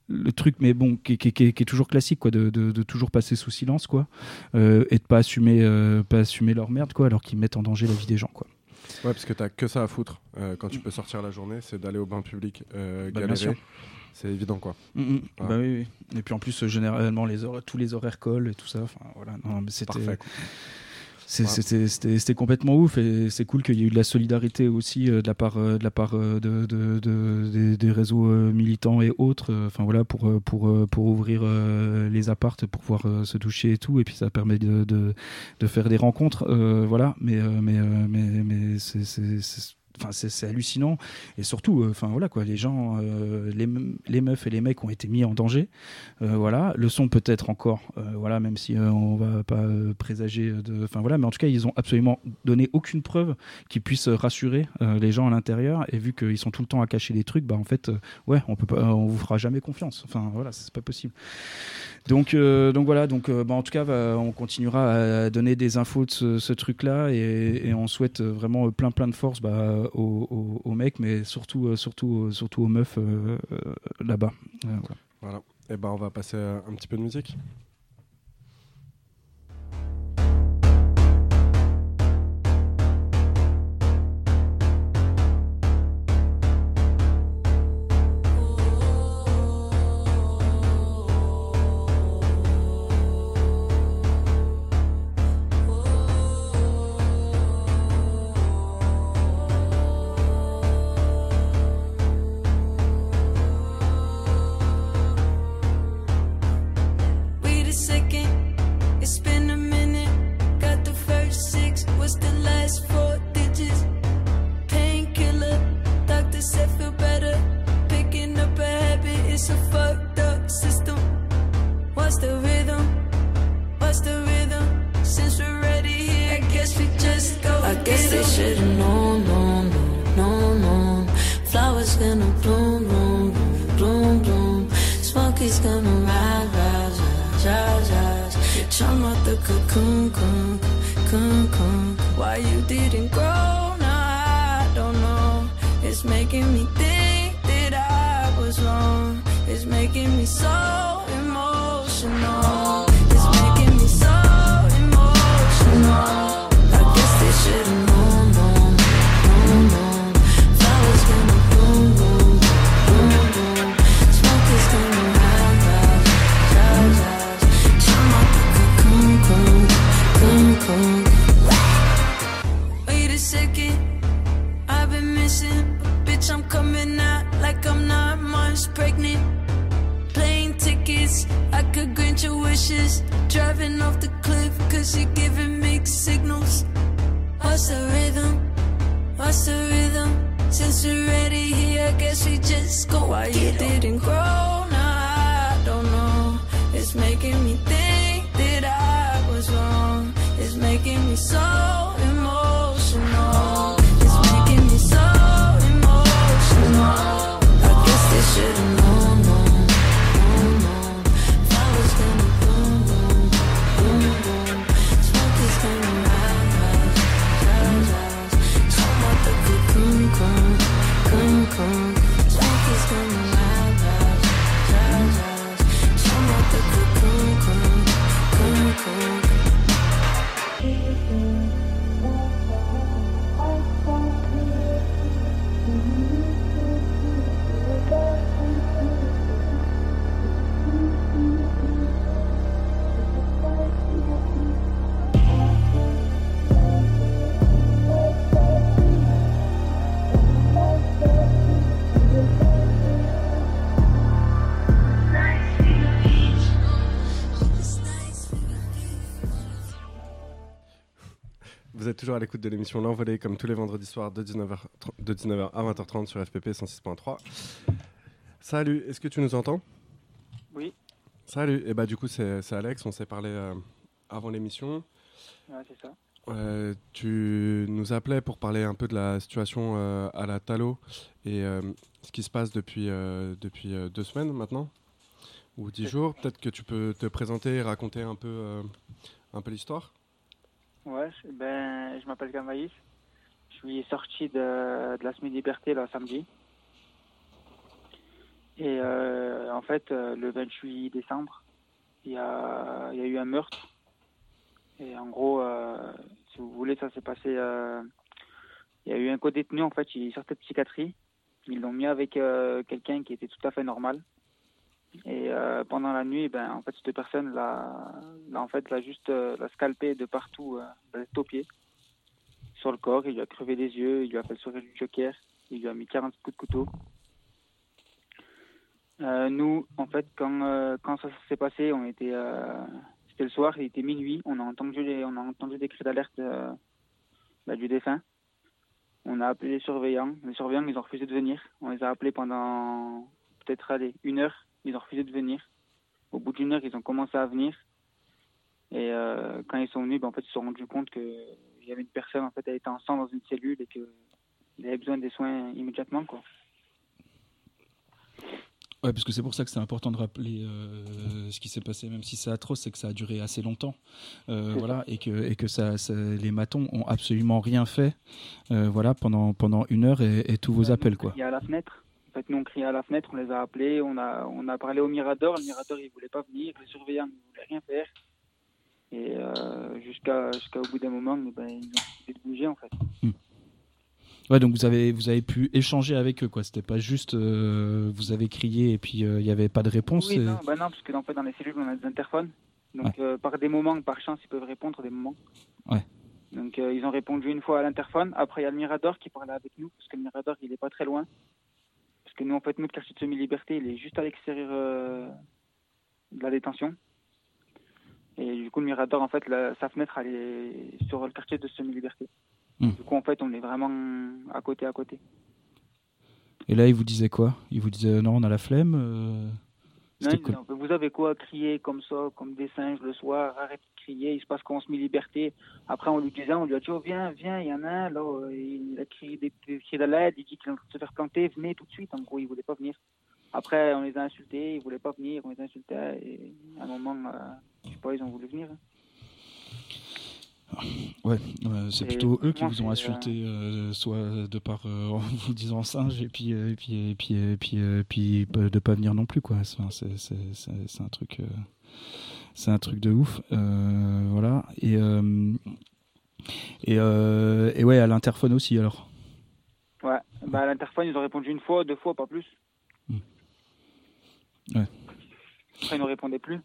le truc, mais bon, qui, qui- qui- qui est toujours classique, quoi, de, de- de toujours passer sous silence, quoi, euh, et de pas assumer, euh, pas assumer leur merde, quoi, alors qu'ils mettent en danger la vie des gens, quoi. Ouais, parce que t'as que ça à foutre euh, quand tu peux sortir la journée, c'est d'aller au bain public, euh, Bah, galérer. C'est évident quoi. Mm, mm. Ouais. Bah oui, oui. Et puis en plus, généralement, les horaires- tous les horaires collent et tout ça. Enfin, voilà. Non, mais c'était. C'était complètement ouf et c'est cool qu'il y ait eu de la solidarité aussi euh, de la part, euh, de, la part euh, de, de- de- des, des réseaux militants et autres. Enfin voilà pour pour pour ouvrir les appartes pour pouvoir se toucher et tout et puis ça permet de faire des rencontres. euh, voilà, mais mais mais c'est- Enfin, c'est hallucinant et surtout, euh, enfin voilà quoi, les gens, euh, les, me- les meufs et les mecs ont été mis en danger. Euh, voilà, le son peut-être encore, voilà, même si on va pas présager enfin voilà, mais en tout cas ils ont absolument donné aucune preuve qui puisse rassurer les gens à l'intérieur. Et vu qu'ils sont tout le temps à cacher des trucs, bah en fait, ouais, on peut pas, on vous fera jamais confiance. Enfin voilà, c'est pas possible. Donc donc voilà, donc bah, en tout cas, on continuera à donner des infos de ce, ce truc-là et, et on souhaite vraiment plein plein de force bah, aux, mecs, mais surtout euh, surtout euh, surtout aux meufs euh, là-bas. Voilà. Voilà. Et ben on va passer un petit peu de musique. Cocoon, cocoon, cocoon, cocoon. Why you didn't grow? Now I don't know. It's making me think that I was wrong. It's making me so toujours à l'écoute de l'émission L'Envolée, comme tous les vendredis soirs de 19h, de 19h à 20h30 sur FPP 106.3. Salut, est-ce que tu nous entends? Oui. Salut, et bah du coup c'est Alex, on s'est parlé euh, avant l'émission. Ouais, c'est ça. Euh, tu nous appelais pour parler un peu de la situation euh, à la Talo et ce qui se passe depuis, depuis deux semaines maintenant ou dix jours. Peut-être que tu peux te présenter et raconter un peu, un peu l'histoire. Ouais, ben, je m'appelle Gamaïs. Je suis sorti de, la semi-liberté là samedi. Et euh, en fait, euh, le 28 décembre, il y a, eu un meurtre. Et en gros, euh, si vous voulez, ça s'est passé Il y a eu un co-détenu, en fait, il sortait de psychiatrie. Ils l'ont mis avec quelqu'un qui était tout à fait normal. Et euh, pendant la nuit, ben, en fait, cette personne l'a, en fait, l'a juste euh, l'a scalpé de partout, euh, aux pieds, sur le corps. Il lui a crevé les yeux, il lui a fait le sourire du Joker, il lui a mis 40 coups de couteau. Euh, nous, en fait, quand, quand ça s'est passé, on était, c'était le soir, il était minuit. On a entendu, les, on a entendu des cris d'alerte bah, du défunt. On a appelé les surveillants. Les surveillants, ils ont refusé de venir. On les a appelés pendant peut-être une heure. Ils ont refusé de venir. Au bout d'une heure, ils ont commencé à venir. Et euh, quand ils sont venus, ben, en fait, ils se sont rendus compte qu'il y avait une personne, en fait, elle était en sang dans une cellule et qu'il avait besoin des soins immédiatement. Quoi. Ouais, parce que c'est pour ça que c'est important de rappeler euh, ce qui s'est passé, même si c'est atroce, c'est que ça a duré assez longtemps, euh, voilà, et que et que ça, ça- les matons ont absolument rien fait, euh, voilà, pendant pendant une heure et, et tous vos appels, quoi. criait à la fenêtre. En fait, nous, on criait à la fenêtre, on les a appelés, on a, on a parlé au Mirador. Le Mirador, il voulait pas venir. Les surveillants, ils voulaient rien faire. Et euh, jusqu'à jusqu'au bout d'un moment, ben, ils ont décidé de bouger, en fait. Ouais, donc vous avez vous avez pu échanger avec eux, quoi. C'était pas juste euh, vous avez crié et puis euh, il y avait pas de réponse. Oui, et- non, bah non, parce que en fait, dans les cellules, on a des interphones. Donc, euh, par des moments, par chance, ils peuvent répondre des moments. Ouais. Donc, euh, ils ont répondu une fois à l'interphone. Après, il y a le Mirador qui parlait avec nous, parce que le Mirador, il est pas très loin. Parce que nous, en fait, notre quartier de semi-liberté, il est juste à l'extérieur euh, de la détention. Et du coup, le Mirador, en fait, la- sa fenêtre, elle est sur le quartier de semi-liberté. Hmm. Du coup, en fait, on est vraiment à côté, à côté. Et là, ils vous disaient quoi? Ils vous disaient non, on a la flemme. euh, Non, vous avez quoi crier comme ça, comme des singes le soir, arrête de crier, il se passe qu'on se met liberté. Après, on lui disait, on lui a dit, oh, viens, viens, il y en a un, là, il a crié des, des l'aide, il dit qu'il est en train de se faire planter, venez tout de suite. En gros, il voulait pas venir. Après, on les a insultés, ils voulaient pas venir, on les insultait, et à un moment, euh, je sais pas, ils ont voulu venir. Ouais, euh, c'est plutôt eux qui vous ont insulté, euh, soit de par euh, en vous disant singe et puis euh, et puis et puis et puis, euh, puis euh, de pas venir non plus quoi. C'est un truc euh, c'est un truc de ouf, euh, voilà. Et euh, et euh, et ouais à l'interphone aussi alors. Ouais, bah, à l'interphone, ils ont répondu une fois, deux fois, pas plus. Hmm. Ouais. Après, ils ne répondaient plus.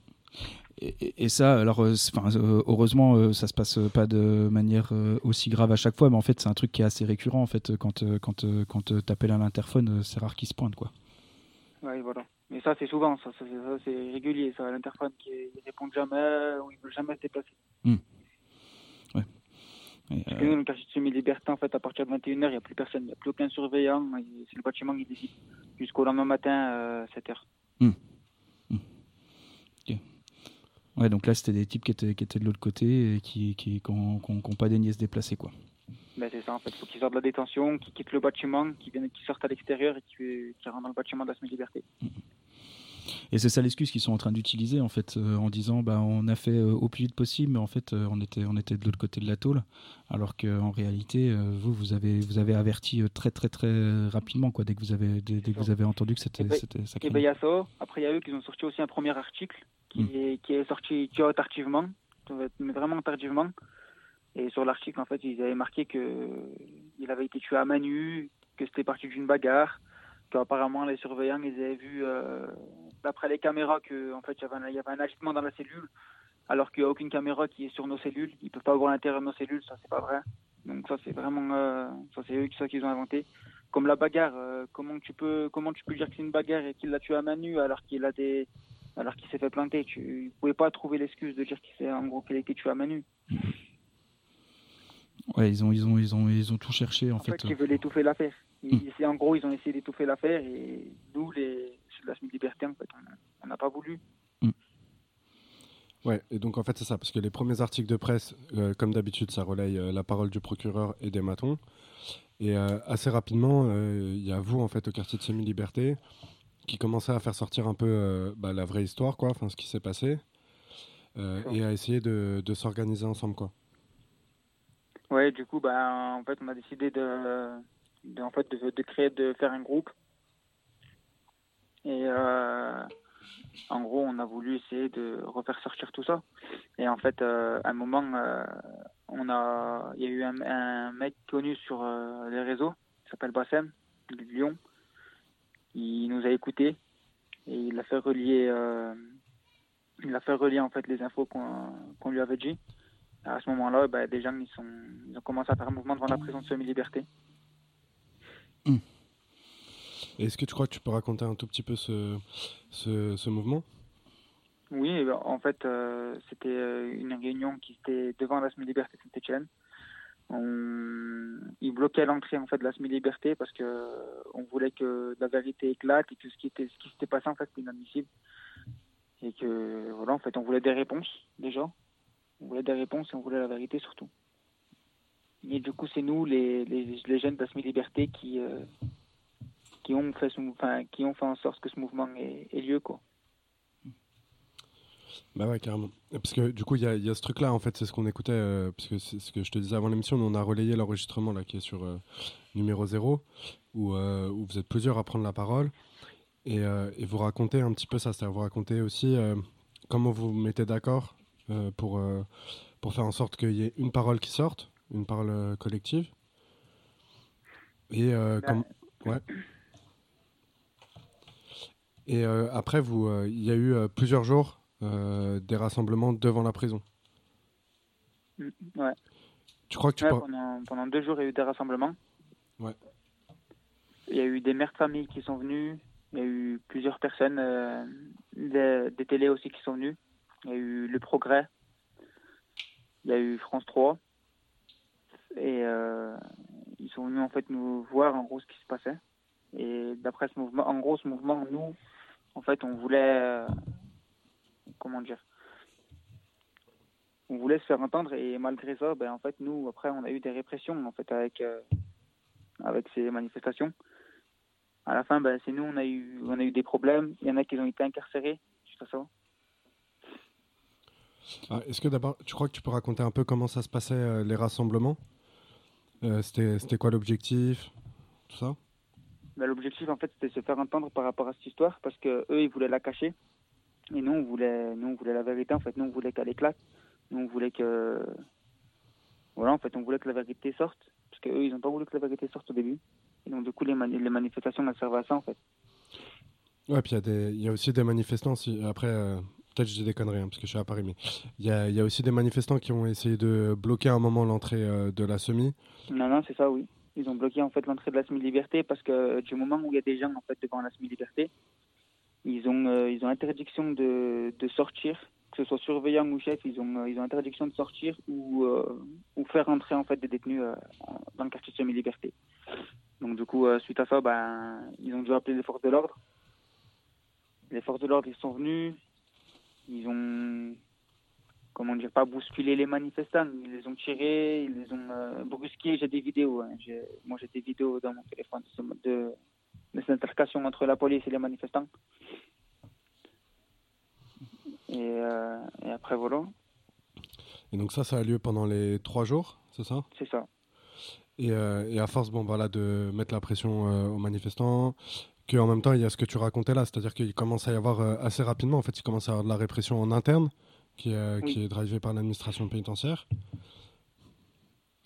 Et, ça, alors, euh, enfin, euh, heureusement, euh, ça se passe pas de manière aussi grave à chaque fois, mais en fait, c'est un truc qui est assez récurrent. En fait, quand quand quand t'appelles à l'interphone, c'est rare qu'ils se pointent, quoi. Ouais, voilà. Mais ça, c'est souvent, ça, ça, c'est- ça, c'est régulier, ça, l'interphone, qui ils répondent jamais, ou ils veulent jamais se déplacer. Et, Parce euh, que nous, le quartier de semi-liberté, en fait, à partir de 21h, il n'y a plus personne, il n'y a plus aucun surveillant, c'est le bâtiment qui décide. Jusqu'au lendemain matin, euh, 7h. Ouais, donc là, c'était des types qui étaient qui étaient de l'autre côté et qui qui qui ont, qui ont- qui ont pas daigné se déplacer, quoi. Ben, c'est ça, en fait. Il faut qu'ils sortent de la détention, qu'ils quittent le bâtiment, qu'ils viennent, qu'ils sortent à l'extérieur et qu'ils qu'ils rentrent dans le bâtiment de la semi-liberté. Et c'est ça l'excuse qu'ils sont en train d'utiliser en fait, euh, en disant bah on a fait euh, au plus vite possible, mais en fait euh, on était on était de l'autre côté de la tôle, alors qu'en réalité vous vous avez vous avez averti très très très rapidement quoi dès que vous avez dès, dès que vous avez entendu que c'était Eh ça Et ben, il y a ça. Après, il y a eux qui ont sorti aussi un premier article qui, Mm. est, qui est sorti tardivement, mais vraiment tardivement. Et sur l'article, en fait, ils avaient marqué que il avait été tué à main nue, que c'était parti d'une bagarre, qu'apparemment les surveillants ils avaient vu, euh, d'après les caméras, que en fait il y avait un, agitement dans la cellule, alors qu'il n'y a aucune caméra qui est sur nos cellules. Ils peuvent pas voir l'intérieur de nos cellules, ça c'est pas vrai. Donc ça c'est vraiment, euh, ça c'est eux qui ça qu'ils ont inventé. Comme la bagarre, euh, comment tu peux, comment tu peux dire que c'est une bagarre et qu'il l'a tué à main nue alors qu'il a des, alors qu'il s'est fait planter? Tu pouvais pas trouver l'excuse de dire qu'il en gros, qu'il a été tué à main nue. Ouais, ils ont ils ont ils ont ils ont tout cherché en, En fait, fait. ils veulent étouffer l'affaire. Mm. c'est- En gros, ils ont essayé d'étouffer l'affaire et nous, les, la semi-liberté, en fait, on- n'a pas voulu. Ouais, et donc en fait c'est ça, parce que les premiers articles de presse, euh, comme d'habitude, ça relaye euh, la parole du procureur et des matons. Et euh, assez rapidement, euh, il y a vous, en fait, au quartier de semi-liberté, qui commençait à faire sortir un peu euh, bah, la vraie histoire, quoi, enfin ce qui s'est passé, euh, et à essayer de, de s'organiser ensemble, quoi. Ouais, du coup, ben, en fait, on a décidé de, de, en fait, de, de créer, de faire un groupe. Et euh, en gros, on a voulu essayer de refaire sortir tout ça. Et en fait, euh, à un moment, euh, on a, il y a eu un, mec connu sur les réseaux, qui s'appelle Bassem, de Lyon. Il nous a écoutés et il a fait relier, il a fait relier en fait les infos qu'on lui avait dit. À ce moment-là, ben, des gens ils sont, ils ont commencé à faire un mouvement devant la prison de semi-liberté. Et Est-ce que tu crois que tu peux raconter un tout petit peu ce, ce, mouvement? Oui, eh ben, en fait, euh, c'était euh, une réunion qui était devant la semi-liberté de Saint-Etienne. On... Ils bloquaient l'entrée en fait de la semi-liberté parce que euh, on voulait que la vérité éclate et que ce qui était ce qui s'était passé en fait inadmissible. Et que voilà en fait on voulait des réponses déjà. On voulait des réponses et on voulait la vérité surtout. Et du coup c'est nous les, les, les jeunes de la semi-liberté qui qui ont fait ce, enfin, qui ont fait en sorte que ce mouvement ait, ait lieu quoi Bah ouais, carrément. Parce que du coup, il y a, il y a ce truc-là, en fait, c'est ce qu'on écoutait, euh, parce que c'est ce que je te disais avant l'émission, on a relayé l'enregistrement là qui est sur euh, numéro 0, où, euh, où vous êtes plusieurs à prendre la parole, et, euh, et vous racontez un petit peu ça, c'est-à-dire vous racontez aussi comment vous vous mettez d'accord pour, pour faire en sorte qu'il y ait une parole qui sorte, une parole collective. Et Ben, comme... Ouais. Et euh, après, vous, euh, il y a eu euh, plusieurs jours des rassemblements devant la prison. Mm, ouais Tu crois que tu Ouais, pendant, pendant deux jours, il y a eu des rassemblements. Ouais. Il y a eu des mères de famille qui sont venues. Il y a eu plusieurs personnes, des, des télés aussi qui sont venues. Il y a eu Le Progrès. Il y a eu France 3. Et euh, ils sont venus en fait nous voir en gros ce qui se passait. Et d'après ce mouvement, en gros ce mouvement, nous, en fait, on voulait, euh, comment dire, on voulait se faire entendre et malgré ça, ben en fait nous après on a eu des répressions en fait avec euh, avec ces manifestations. À la fin, ben c'est nous on a eu on a eu des problèmes. Il y en a qui ont été incarcérés ça. Ah, Est-ce que d'abord, tu crois que tu peux raconter un peu comment ça se passait, euh, les rassemblements? Euh, c'était quoi l'objectif? Tout ça? L'objectif en fait c'était de se faire entendre par rapport à cette histoire parce que eux ils voulaient la cacher et nous on voulait nous on voulait la vérité en fait nous on voulait qu'elle éclate. Nous on voulait que voilà en fait on voulait que la vérité sorte parce que eux ils ont pas voulu que la vérité sorte au début. Et donc du coup les, mani- les manifestations elles servaient à ça en fait. Ouais, puis il y, y a aussi des manifestants. Si, après, euh, peut-être je dis des conneries hein, parce que je suis à Paris, mais il y a, y a aussi des manifestants qui ont essayé de bloquer un moment l'entrée euh, de la semi. Non, non, c'est ça, oui. Ils ont bloqué en fait l'entrée de la semi-liberté parce que du moment où il y a des gens en fait devant la semi-liberté, ils ont euh, ils ont interdiction de, de sortir, que ce soit surveillant ou chef, ils ont euh, ils ont interdiction de sortir ou euh, ou faire entrer en fait des détenus euh, dans le quartier de semi-liberté. Donc du coup, euh, suite à ça, ben ils ont dû appeler les forces de l'ordre. Les forces de l'ordre ils sont venus, ils ont comment dire, pas bousculer les manifestants. Ils les ont tirés, ils les ont euh, brusqués. J'ai des vidéos. hein. J'ai- Moi, j'ai des vidéos dans mon téléphone de, de, cette altercation entre la police et les manifestants. Et, euh, et après, voilà, Et donc ça, ça a lieu pendant les trois jours, c'est ça? C'est ça. et, euh, et à force, bon, voilà, de mettre la pression aux manifestants, qu'en même temps, il y a ce que tu racontais là, c'est-à-dire qu'il commence à y avoir assez rapidement, en fait, il commence à y avoir de la répression en interne, qui, est- Oui. qui est drivée par l'administration pénitentiaire.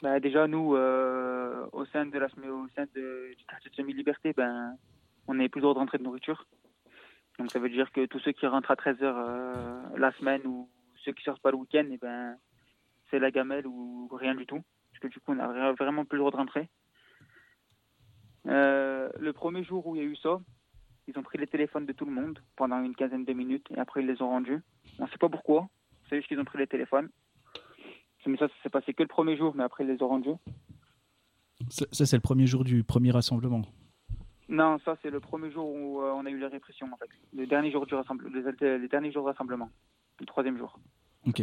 Bah, déjà, nous, euh, au sein, de la, au sein de- du quartier de semi-liberté, ben, on n'est plus d'ordre d'entrée de nourriture. Donc, ça veut dire que tous ceux qui rentrent à 13h la semaine ou ceux qui sortent pas le week-end, eh ben, c'est la gamelle ou rien du tout. Parce que du coup, on n'a vra- vraiment plus le droit de rentrer. Euh, le premier jour où il y a eu ça, ils ont pris les téléphones de tout le monde pendant une quinzaine de minutes et après ils les ont rendus. On ne sait pas pourquoi. C'est juste qu'ils ont pris les téléphones. Mais ça, ça s'est passé que le premier jour, mais après ils les ont rendus. Ça, ça, c'est le premier jour du premier rassemblement. Non, ça c'est le premier jour où euh, on a eu la répression en fait. Le dernier jour du rassemblement, les, les derniers jours de rassemblement, le troisième jour. Ok.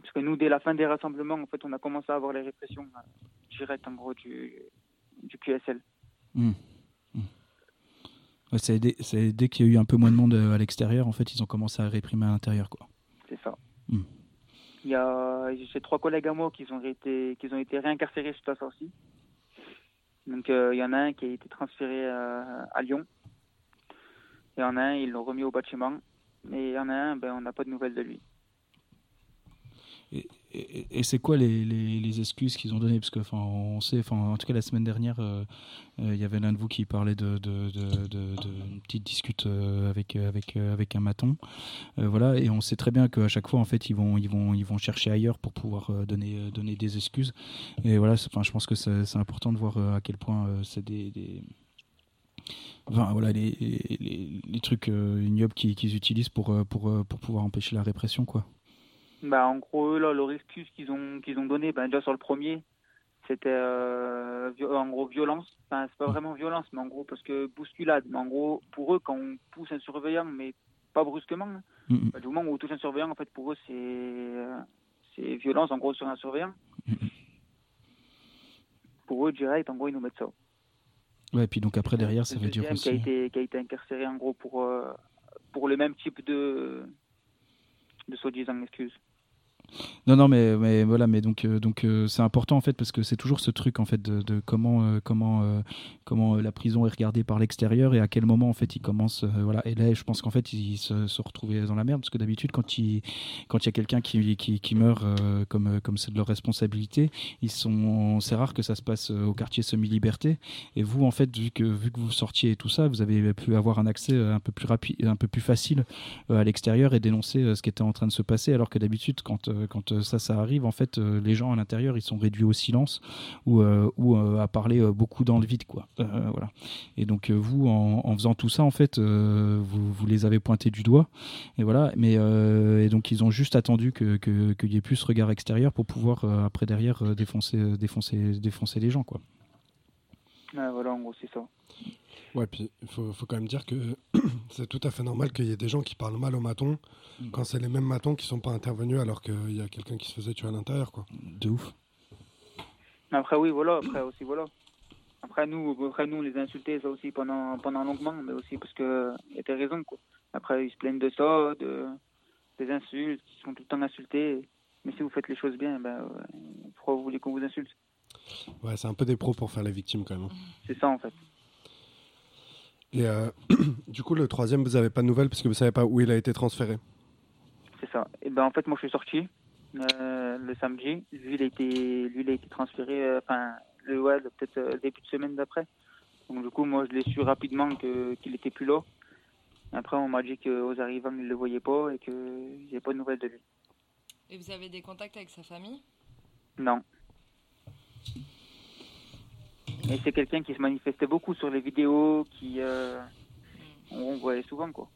Parce que nous, dès la fin des rassemblements, en fait, on a commencé à avoir les répressions euh, directes en gros du, du QSL. C'est dès, qu'il y a eu un peu moins de monde euh, à l'extérieur, en fait, ils ont commencé à réprimer à l'intérieur, quoi. C'est ça. Hmm. Il y a j'ai trois collègues à moi qui ont été qui ont été réincarcérés suite à ça aussi. Donc euh, il y en a un qui a été transféré euh, à Lyon. Il y en a un, ils l'ont remis au bâtiment. Et il y en a un, ben, on n'a pas de nouvelles de lui. Et, et- c'est quoi les, excuses qu'ils ont données? Parce que, enfin, on sait, enfin, en tout cas la semaine dernière, euh, euh, il y avait l'un de vous qui parlait de, petite discute euh, avec avec euh, avec un maton, voilà. Et on sait très bien qu'à chaque fois, en fait, ils vont ils vont ils vont chercher ailleurs pour pouvoir donner donner des excuses. Et voilà, enfin, je pense que c'est important de voir à quel point c'est des, voilà les, les, trucs ignobles qu'ils utilisent pour, pour, pour pouvoir empêcher la répression quoi. Bah, en gros, là, leur excuse qu'ils ont, qu'ils ont donnée, ben, déjà sur le premier, c'était euh, en gros violence. Enfin, c'est pas vraiment violence, mais en gros, parce que bousculade. Mais en gros, pour eux, quand on pousse un surveillant, mais pas brusquement, hein, bah, du moment où on touche un surveillant, en fait, pour eux, c'est euh, c'est violence, en gros, sur un surveillant. Pour eux, direct, en gros, ils nous mettent ça. Ouais, et puis donc après derrière ça dire deuxième aussi. qui a été, qui a été incarcéré, en gros, pour, euh, pour le même type de, de soi-disant excuse. Non, non, mais, mais voilà, mais donc, euh, donc euh, c'est important en fait parce que c'est toujours ce truc en fait de, comment, euh, comment, comment la prison est regardée par l'extérieur et à quel moment en fait il commence, voilà. Et là, je pense qu'en fait ils se, se retrouvaient dans la merde parce que d'habitude quand il, quand il y a quelqu'un qui, qui, meurt comme, comme c'est de leur responsabilité, ils sont, c'est rare que ça se passe au quartier semi-liberté. Et vous en fait vu que vu que vous sortiez et tout ça, vous avez pu avoir un accès un peu plus rapide, un peu plus facile à l'extérieur et dénoncer ce qui était en train de se passer alors que d'habitude quand quand euh, ça ça arrive en fait euh, les gens à l'intérieur ils sont réduits au silence ou euh, euh, à parler euh, beaucoup dans le vide quoi. Euh, voilà. Et donc euh, vous en, faisant tout ça en fait euh, vous, les avez pointés du doigt. Et voilà. Mais euh, donc ils ont juste attendu que que- qu'il y ait plus ce regard extérieur pour pouvoir euh, après derrière euh, défoncer euh, défoncer défoncer les gens quoi. Voilà, en gros, c'est ça. Ouais, puis il faut, faut quand même dire que c'est tout à fait normal qu'il y ait des gens qui parlent mal aux matons Mm. quand c'est les mêmes matons qui sont pas intervenus alors qu'il y a quelqu'un qui se faisait tuer à l'intérieur. quoi. de ouf Après, oui, voilà, après aussi, voilà. Après, nous, après, nous, on les a insultés, ça aussi, pendant, pendant longuement, mais aussi parce que y a des raisons, quoi. Après, ils se plaignent de ça, de, des insultes, ils sont tout le temps insultés. Mais si vous faites les choses bien, ben, pourquoi vous voulez qu'on vous insulte Ouais, c'est un peu des pros pour faire les victimes quand même. hein. C'est ça, en fait. Et euh, du coup, le troisième, vous avez pas de nouvelles parce que vous savez pas où il a été transféré. C'est ça. Et ben, en fait, moi, je suis sorti euh, le samedi. Lui, il a été, lui, il a été transféré, euh, enfin, le, ouais, le- peut-être euh, début de semaine d'après. Donc, du coup, moi, je l'ai su rapidement que, qu'il était plus là. Après, on m'a dit qu'aux arrivants, ils ne le voyaient pas et n'y avait pas de nouvelles de lui. Et vous avez des contacts avec sa famille? Non. Et c'est quelqu'un qui se manifestait beaucoup sur les vidéos, qui. euh, on voyait souvent, quoi.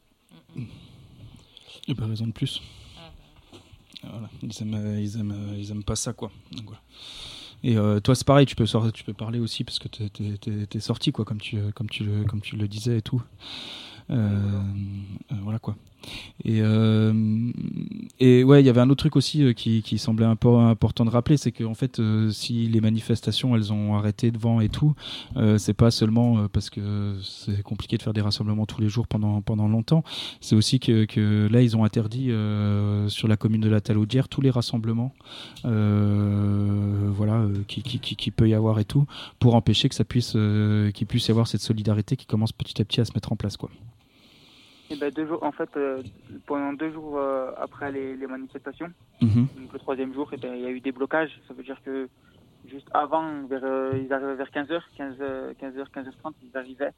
Et pas raison de plus. Voilà, ils aiment, ils aiment, ils aiment pas ça quoi. Donc, voilà. Et euh, toi c'est pareil, tu peux sor- tu peux parler aussi parce que t'es- t'es sorti quoi, comme tu, comme tu le, comme tu le disais et tout. Euh, euh, voilà quoi. Et, euh, et ouais, il y avait un autre truc aussi euh, qui, semblait important de rappeler, c'est qu'en fait, euh, si les manifestations elles ont arrêté devant et tout, c'est pas seulement parce que c'est compliqué de faire des rassemblements tous les jours pendant pendant longtemps, c'est aussi que, là ils ont interdit sur la commune de la Talaudière tous les rassemblements, voilà, qui, peut y avoir et tout, pour empêcher que ça puisse, qu'il puisse y avoir cette solidarité qui commence petit à petit à se mettre en place quoi. Et ben, deux jours, en fait, euh, pendant deux jours euh, après les, les manifestations, Mhm. donc le troisième jour, ben, il y a eu des blocages. Ça veut dire que juste avant, vers, euh, ils arrivaient vers 15h, 15, 15h, 15h30, ils arrivaient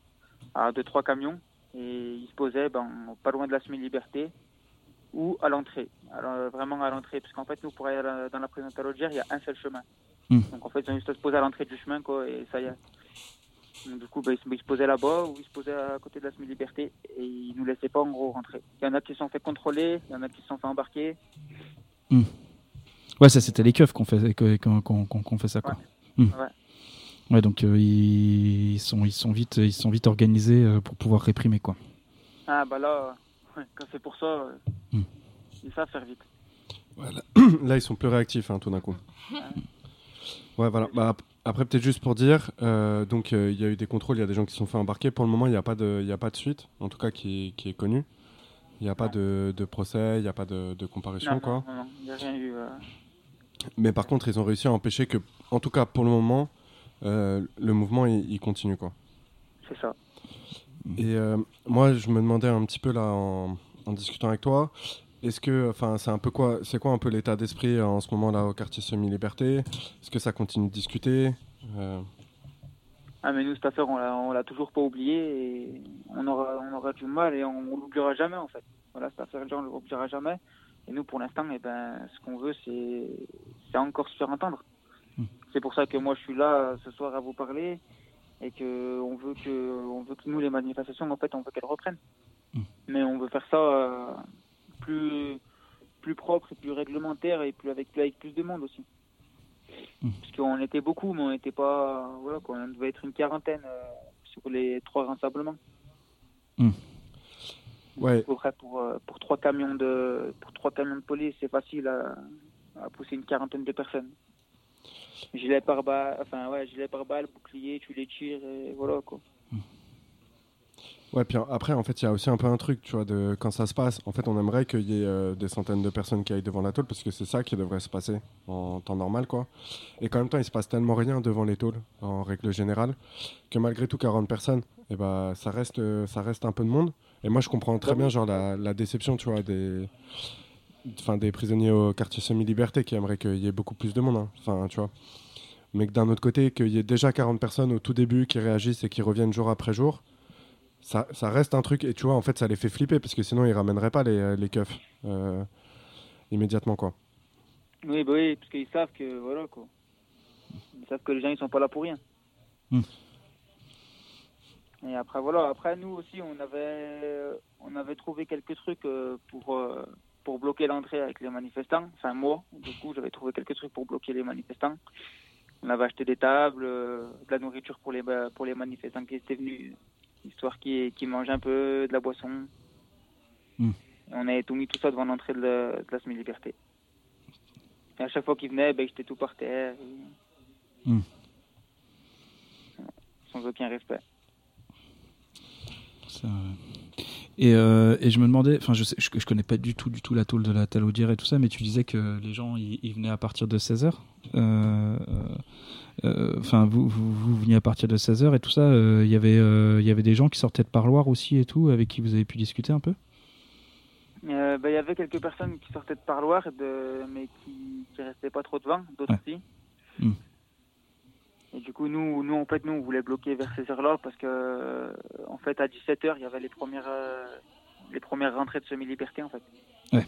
à deux, trois camions et ils se posaient ben, pas loin de la semi-liberté ou à l'entrée. Alors, vraiment à l'entrée, parce qu'en fait, nous, pour aller à dans la prison de Talaudière, il y a un seul chemin. Hmm. Donc, en fait, ils ont juste à se poser à l'entrée du chemin, quoi, et ça y est. Donc, du coup, ben, ils, se, posaient là-bas ou ils se posaient à côté de la semi-liberté et ils nous laissaient pas, en gros, rentrer. Il y en a qui se sont fait contrôler, il y en a qui se sont fait embarquer. Ouais, ça c'était les keufs qu'on fait, qu'on fait ça quoi. Hmm. Ouais. Ouais, donc euh, ils, sont, ils sont vite, ils sont vite organisés euh, pour pouvoir réprimer quoi. Ah, bah là, euh, ouais, quand c'est pour ça, euh, Hmm. ils savent faire vite. Ouais, là, là, ils sont plus réactifs hein, tout d'un coup. Ouais, voilà. Bah, après, peut-être juste pour dire, euh, donc euh, il y a eu des contrôles, il y a des gens qui se sont fait embarquer. Pour le moment, il n'y a, pas de- y a pas de suite, en tout cas qui, qui est connue. Il n'y a pas de, de procès, il n'y a pas de, de comparution, Non, quoi. non, non, il n'y a rien eu. euh. Mais par contre, ils ont réussi à empêcher que, en tout cas pour le moment, le mouvement il, continue, quoi. C'est ça. Et moi, je me demandais un petit peu là en, en discutant avec toi, Est-ce que, enfin, c'est un peu quoi, c'est quoi un peu l'état d'esprit euh, en ce moment là au quartier semi-liberté? Est-ce que ça continue de discuter? Euh, Ah mais nous cette affaire on l'a on l'a toujours pas oublié et on aura on aura du mal et on, on l'oubliera jamais en fait. Voilà cette affaire là on l'oubliera jamais. Et nous pour l'instant eh ben ce qu'on veut c'est c'est encore se faire entendre. Hmm. C'est pour ça que moi je suis là euh, ce soir à vous parler et que on veut que on veut que nous les manifestations en fait on veut qu'elles reprennent. Hmm. Mais on veut faire ça euh, plus plus propre et plus réglementaire et plus avec avec plus de monde aussi. Hmm. Parce qu'on était beaucoup, mais on n'était pas. Voilà, quoi, on devait être une quarantaine euh, sur les trois rassemblements. Ouais. À peu près pour, euh, pour trois camions de pour trois camions de police, c'est facile à, à pousser une quarantaine de personnes. Gilet par balle, enfin ouais, gilet par balle, bouclier, tu les tires et voilà quoi. Après, en fait, il y a aussi un peu un truc, tu vois, de quand ça se passe. En fait, on aimerait qu'il y ait euh, des centaines de personnes qui aillent devant la tôle parce que c'est ça qui devrait se passer en temps normal, quoi. Et qu'en même temps, il se passe tellement rien devant les tôles, en règle générale, que malgré tout, 40 personnes, et ben, ça reste, euh, ça reste un peu de monde. Et moi, je comprends très bien, genre, la, la déception, tu vois, des, enfin, des prisonniers au quartier semi-liberté qui aimeraient qu'il y ait beaucoup plus de monde, hein. enfin, tu vois. Mais que d'un autre côté, qu'il y ait déjà 40 personnes au tout début qui réagissent et qui reviennent jour après jour, ça, ça reste un truc, et tu vois, en fait, ça les fait flipper, parce que sinon, ils ramèneraient pas les, les keufs euh, immédiatement, quoi. Oui, bah oui, parce qu'ils savent que voilà quoi. Ils savent que les gens ils sont pas là pour rien. Hmm. Et après voilà, après nous aussi on avait on avait trouvé quelques trucs euh, pour euh, pour bloquer l'entrée avec les manifestants. Enfin moi, du coup j'avais trouvé quelques trucs pour bloquer les manifestants. On avait acheté des tables, euh, de la nourriture pour les pour les manifestants qui étaient venus, histoire qu'ils qu'ils mangent un peu de la boisson. Hmm. Et on avait tout mis tout ça devant l'entrée de la, de la semi-liberté. Et à chaque fois qu'ils venaient, ben, j'étais tout par terre. et- Hmm. Sans aucun respect. Ça, Et, euh, et je me demandais, enfin je, sais, je, je connais pas du tout du tout la tôle de la Talaudière et tout ça, mais tu disais que les gens ils, venaient à partir de 16h. Enfin, vous, vous, vous veniez à partir de 16h et tout ça. euh, Il y avait euh, il y avait des gens qui sortaient de parloir aussi et tout, avec qui vous avez pu discuter un peu? Euh, ben, Il y avait quelques personnes qui sortaient de parloir, de... mais qui qui restaient pas trop devant, d'autres Ouais. aussi. Hmm. Et du coup, nous, nous, en fait, nous, on voulait bloquer vers ces heures-là parce que, euh, en fait, à 17h, il y avait les premières, euh, les premières rentrées de semi-liberté, en fait. Ouais.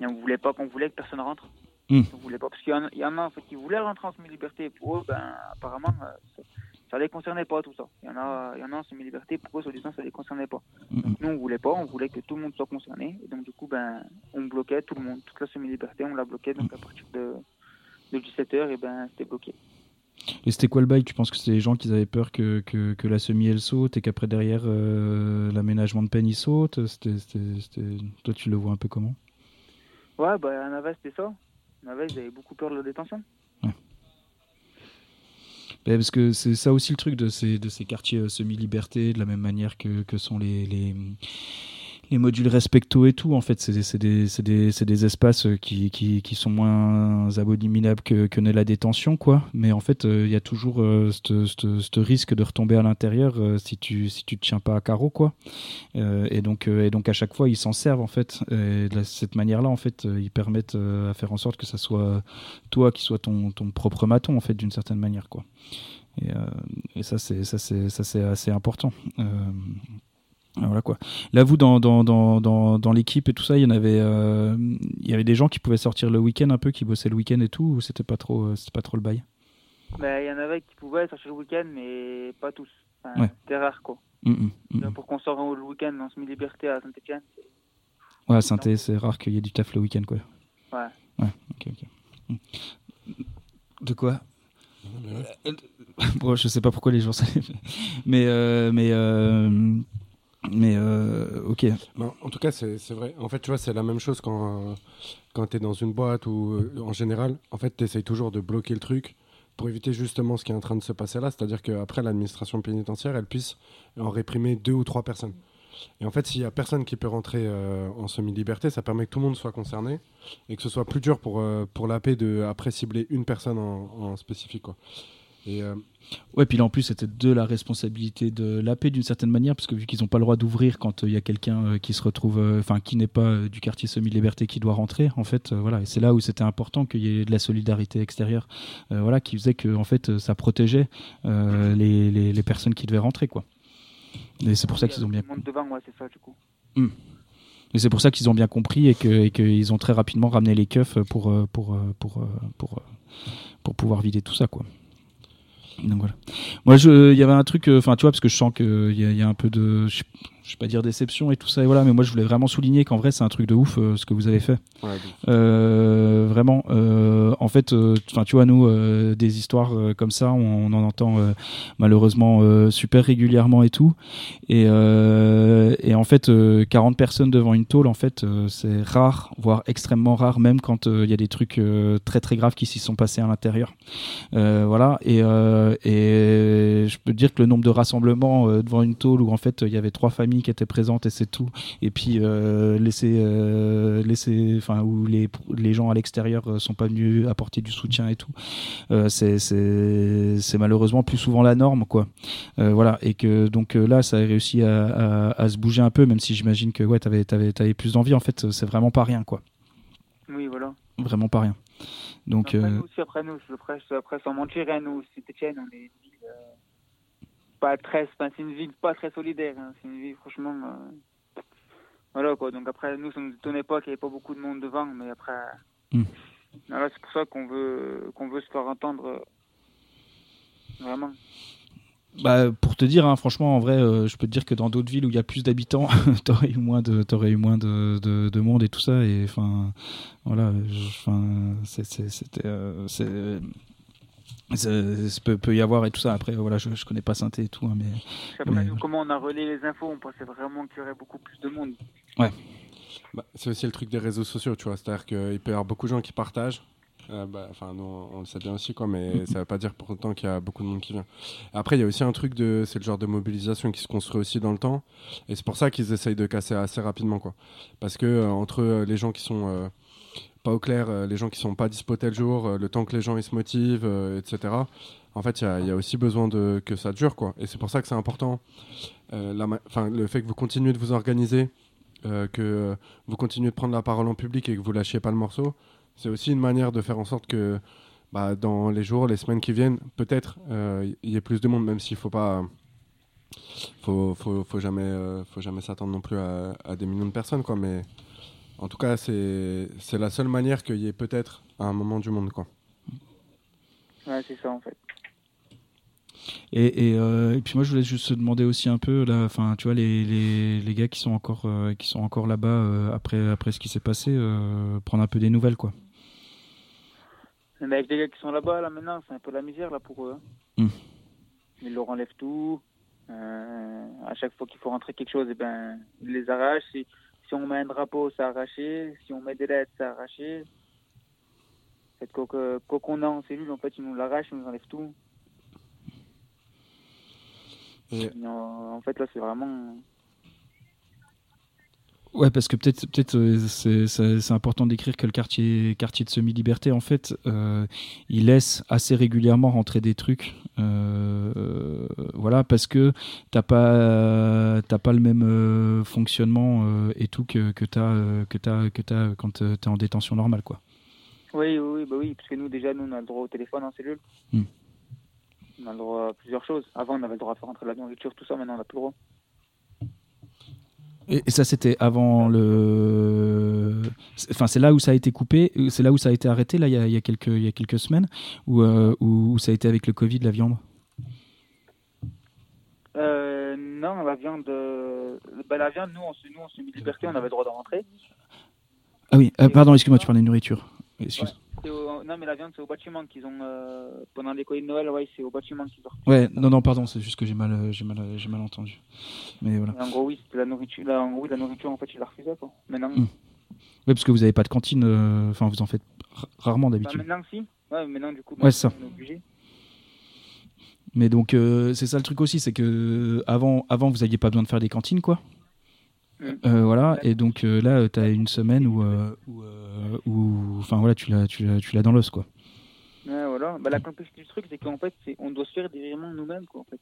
Et on voulait pas qu'on voulait que personne rentre. Hmm. On voulait pas, parce qu'il y, en a- y en a, en fait, qui voulaient rentrer en semi-liberté. Pour eux, ben, apparemment, euh, ça, ça les concernait pas, tout ça. Il y en a, il y en a en semi-liberté, pour eux, soi-disant, ça les concernait pas. Mhm. Nous, on voulait pas, on voulait que tout le monde soit concerné. Et donc, du coup, ben, on bloquait tout le monde, toute la semi-liberté, on la bloquait. Donc, à partir de, de 17h, et ben, c'était bloqué. Et c'était quoi le bail? Tu penses que c'était les gens qui avaient peur que, que, que la semi elle saute et qu'après derrière euh, l'aménagement de peine il saute Toi tu le vois un peu comment? Ouais, bah, à Navet, c'était ça. À Navet, ils avaient beaucoup peur de la détention. Ben, Parce que c'est ça aussi le truc de ces, de ces quartiers euh, semi-liberté, de la même manière que, que sont les, les, les modules respecto et tout. En fait, c'est des, espaces euh, qui, sont moins abominables que, que la détention, quoi. Mais en fait, euh, il y a toujours euh, ce risque de retomber à l'intérieur si tu si tu te tiens pas à carreau, quoi. Et donc à chaque fois, ils s'en servent en fait. Et de cette manière-là, en fait, ils permettent à faire en sorte que ça soit toi qui soit ton, propre maton, en fait, d'une certaine manière, quoi. Et, ça, c'est assez important. Voilà quoi. Là, vous, dans, dans, dans, dans, dans l'équipe et tout ça, il y en avait, euh, il y avait des gens qui pouvaient sortir le week-end un peu, qui bossaient le week-end et tout, ou c'était pas trop, euh, c'était pas trop le bail? Ben, il y en avait qui pouvaient sortir le week-end, mais pas tous. Enfin, Ouais. C'était rare, quoi. Mm, mm. Là, Pour qu'on sorte le week-end en semi-liberté à Saint-Etienne. Ouais, à Saint-Étienne, c'est rare qu'il y ait du taf le week-end, quoi. Ouais. Ouais, ok, ok. De quoi? Euh, Bon, je sais pas pourquoi les gens savent. Mais, euh, mais, euh, mais, euh, ok. En tout cas, c'est vrai. En fait, tu vois, c'est la même chose quand, quand tu es dans une boîte ou euh, en général. En fait, tu essayes toujours de bloquer le truc pour éviter justement ce qui est en train de se passer là. C'est-à-dire qu'après, l'administration pénitentiaire, elle puisse en réprimer deux ou trois personnes. Et en fait, s'il y a personne qui peut rentrer euh, en semi-liberté, ça permet que tout le monde soit concerné et que ce soit plus dur pour, euh, pour la paix de après cibler une personne en, spécifique. Et euh, Ouais, puis là en plus c'était de la responsabilité de l'AP d'une certaine manière, parce que vu qu'ils n'ont pas le droit d'ouvrir quand euh, il y a quelqu'un euh, qui se retrouve, euh, enfin qui n'est pas euh, du quartier semi-liberté qui doit rentrer, en fait, euh, voilà, et c'est là où c'était important qu'il y ait de la solidarité extérieure, euh, voilà, qui faisait que en fait euh, ça protégeait euh, les, les, les personnes qui devaient rentrer, quoi. Et c'est pour ça qu'ils ont bien, devant, ouais, c'est ça, du coup. et c'est pour ça qu'ils ont bien compris et que qu'ils ont très rapidement ramené les keufs pour euh, pour euh, pour euh, pour, euh, pour pouvoir vider tout ça, quoi. Donc voilà. Moi, il y avait un truc, euh, enfin, tu vois, parce que je sens qu'il y, y a un peu de, je, je vais pas dire déception et tout ça, et voilà, mais moi, je voulais vraiment souligner qu'en vrai, c'est un truc de ouf euh, ce que vous avez fait. ouais, Euh, vraiment, euh, en fait, enfin, tu vois, nous, des histoires comme ça, on, on en entend malheureusement super régulièrement et tout. Et, et en fait, euh, 40 personnes devant une tôle, en fait, c'est rare, voire extrêmement rare, même quand il y a des trucs très très graves qui s'y sont passés à l'intérieur. Voilà. Et, et je peux te dire que le nombre de rassemblements devant une tôle où en fait il y avait trois familles qui étaient présentes et c'est tout. Et puis euh, laisser, euh, laisser, enfin où les les gens à l'extérieur euh, sont pas venus apporter du soutien et tout. C'est c'est c'est malheureusement plus souvent la norme quoi. Voilà. Et que donc là ça a réussi à, à, à se bouger un peu, même si j'imagine que ouais t'avais t'avais t'avais plus d'envie. En fait c'est vraiment pas rien quoi. Oui, voilà. Vraiment pas rien. Donc après, euh, nous aussi, après nous, après, après sans mentir, hein, nous, Saint-Etienne, on est une ville euh, pas très, enfin, c'est une ville pas très solidaire. hein. C'est une ville, franchement. euh, voilà quoi. Donc après, nous, ça nous étonnait pas qu'il n'y ait pas beaucoup de monde devant, mais après. Hmm. Voilà, c'est pour ça qu'on veut, qu'on veut se faire entendre. euh, Vraiment. Bah, pour te dire, hein, franchement, en vrai, euh, je peux te dire que dans d'autres villes où il y a plus d'habitants, t'aurais eu moins de, t'aurais eu moins de, de, de monde et tout ça. Et enfin, voilà, enfin, c'était, euh, c'est- peut, peut y avoir et tout ça. Après, voilà, je, je connais pas Sainté et tout, hein, mais Après, Mais- nous, comment on a relayé les infos, on pensait vraiment qu'il y aurait beaucoup plus de monde. bah, c'est aussi le truc des réseaux sociaux, tu vois. C'est-à-dire qu'il peut y avoir beaucoup de gens qui partagent. Euh, bah, nous, on le sait bien aussi, quoi, mais ça veut pas dire pour autant qu'il y a beaucoup de monde qui vient. Après, il y a aussi un truc de. C'est le genre de mobilisation qui se construit aussi dans le temps. Et c'est pour ça qu'ils essayent de casser assez rapidement, quoi. Parce que euh, entre euh, les gens qui sont. euh, pas au clair, euh, les gens qui sont pas dispo tel jour, euh, le temps que les gens ils se motivent, euh, etc. En fait, il y a- aussi besoin de, que ça dure, quoi. Et c'est pour ça que c'est important. le fait que vous continuez de vous organiser, que vous continuez de prendre la parole en public et que vous lâchiez pas le morceau, c'est aussi une manière de faire en sorte que bah, dans les jours, les semaines qui viennent, peut-être il y ait plus de monde, même s'il faut pas. Faut, jamais, faut jamais s'attendre non plus à, à des millions de personnes, quoi. Mais en tout cas, c'est c'est la seule manière qu'il y ait peut-être un moment du monde, quoi. Ouais, c'est ça en fait. Et, et, euh, et puis moi, je voulais juste te demander aussi un peu, là, enfin, tu vois, les, les, les gars qui sont encore, euh, qui sont encore là-bas euh, après, après ce qui s'est passé, euh, prendre un peu des nouvelles, quoi. Mais avec les gars qui sont là-bas, là maintenant, c'est un peu la misère là pour eux. hein. Hmm. Ils leur enlèvent tout. Euh, à chaque fois qu'il faut rentrer quelque chose, eh ben, ils les arrachent. Si on met un drapeau, c'est arraché. Si on met des lettres, c'est arraché. Fait, quoi qu'on a en cellule, en fait, ils nous l'arrachent, ils nous enlèvent tout. En fait, là, c'est vraiment. Ouais, parce que peut-être, peut-être, euh, c'est, important d'écrire que le quartier, quartier de semi-liberté, en fait, euh, il laisse assez régulièrement rentrer des trucs, euh, voilà, parce que t'as pas, t'as pas le même euh, fonctionnement et tout que que t'as, que t'as, que t'as quand t'es en détention normale, quoi. Oui, oui, oui, bah oui, parce que nous, déjà, nous, on a le droit au téléphone en cellule. Hmm. On a le droit à plusieurs choses. Avant, on avait le droit à faire rentrer de la nourriture, tout ça. Maintenant, on n'a plus le droit. Et, ça, c'était avant le. Enfin, c'est là où ça a été coupé, c'est là où ça a été arrêté, là, il y a, il y a quelques, il y a quelques semaines, où, euh, où, ça a été avec le Covid, la viande? Euh, non, la viande, euh, bah, la viande, nous, on se, nous, on se liberté, on avait le droit d'en rentrer. Ah oui, euh, pardon, excuse-moi, tu parlais de nourriture. Excuse. Au- non, mais la viande, c'est au bâtiment qu'ils ont, euh, pendant les colis de Noël, ouais, c'est au bâtiment qu'ils ont. Ouais, non, non, pardon, c'est juste que j'ai mal, euh, j'ai mal, euh, j'ai mal entendu. Mais voilà. Et En gros, oui, c'était la nourriture, en gros, la nourriture, en fait, ils la refusaient, quoi. Maintenant, Hmm. Oui, parce que vous n'avez pas de cantine, euh, enfin, vous en faites ra- rarement bah, d'habitude. maintenant, si. Ouais, maintenant, du coup, Ouais, c'est ça. on est obligé. Mais donc, euh, c'est ça le truc aussi, c'est que avant, avant, vous n'aviez pas besoin de faire des cantines, quoi? Mm. Euh, voilà, et donc euh, là, tu as une semaine où, euh, où, enfin voilà, tu l'as, tu l'as, tu l'as dans l'os, quoi. Ouais, voilà. Bah, la complexité du truc, c'est qu'en fait, c'est, on doit se faire des virements nous-mêmes, quoi, en fait.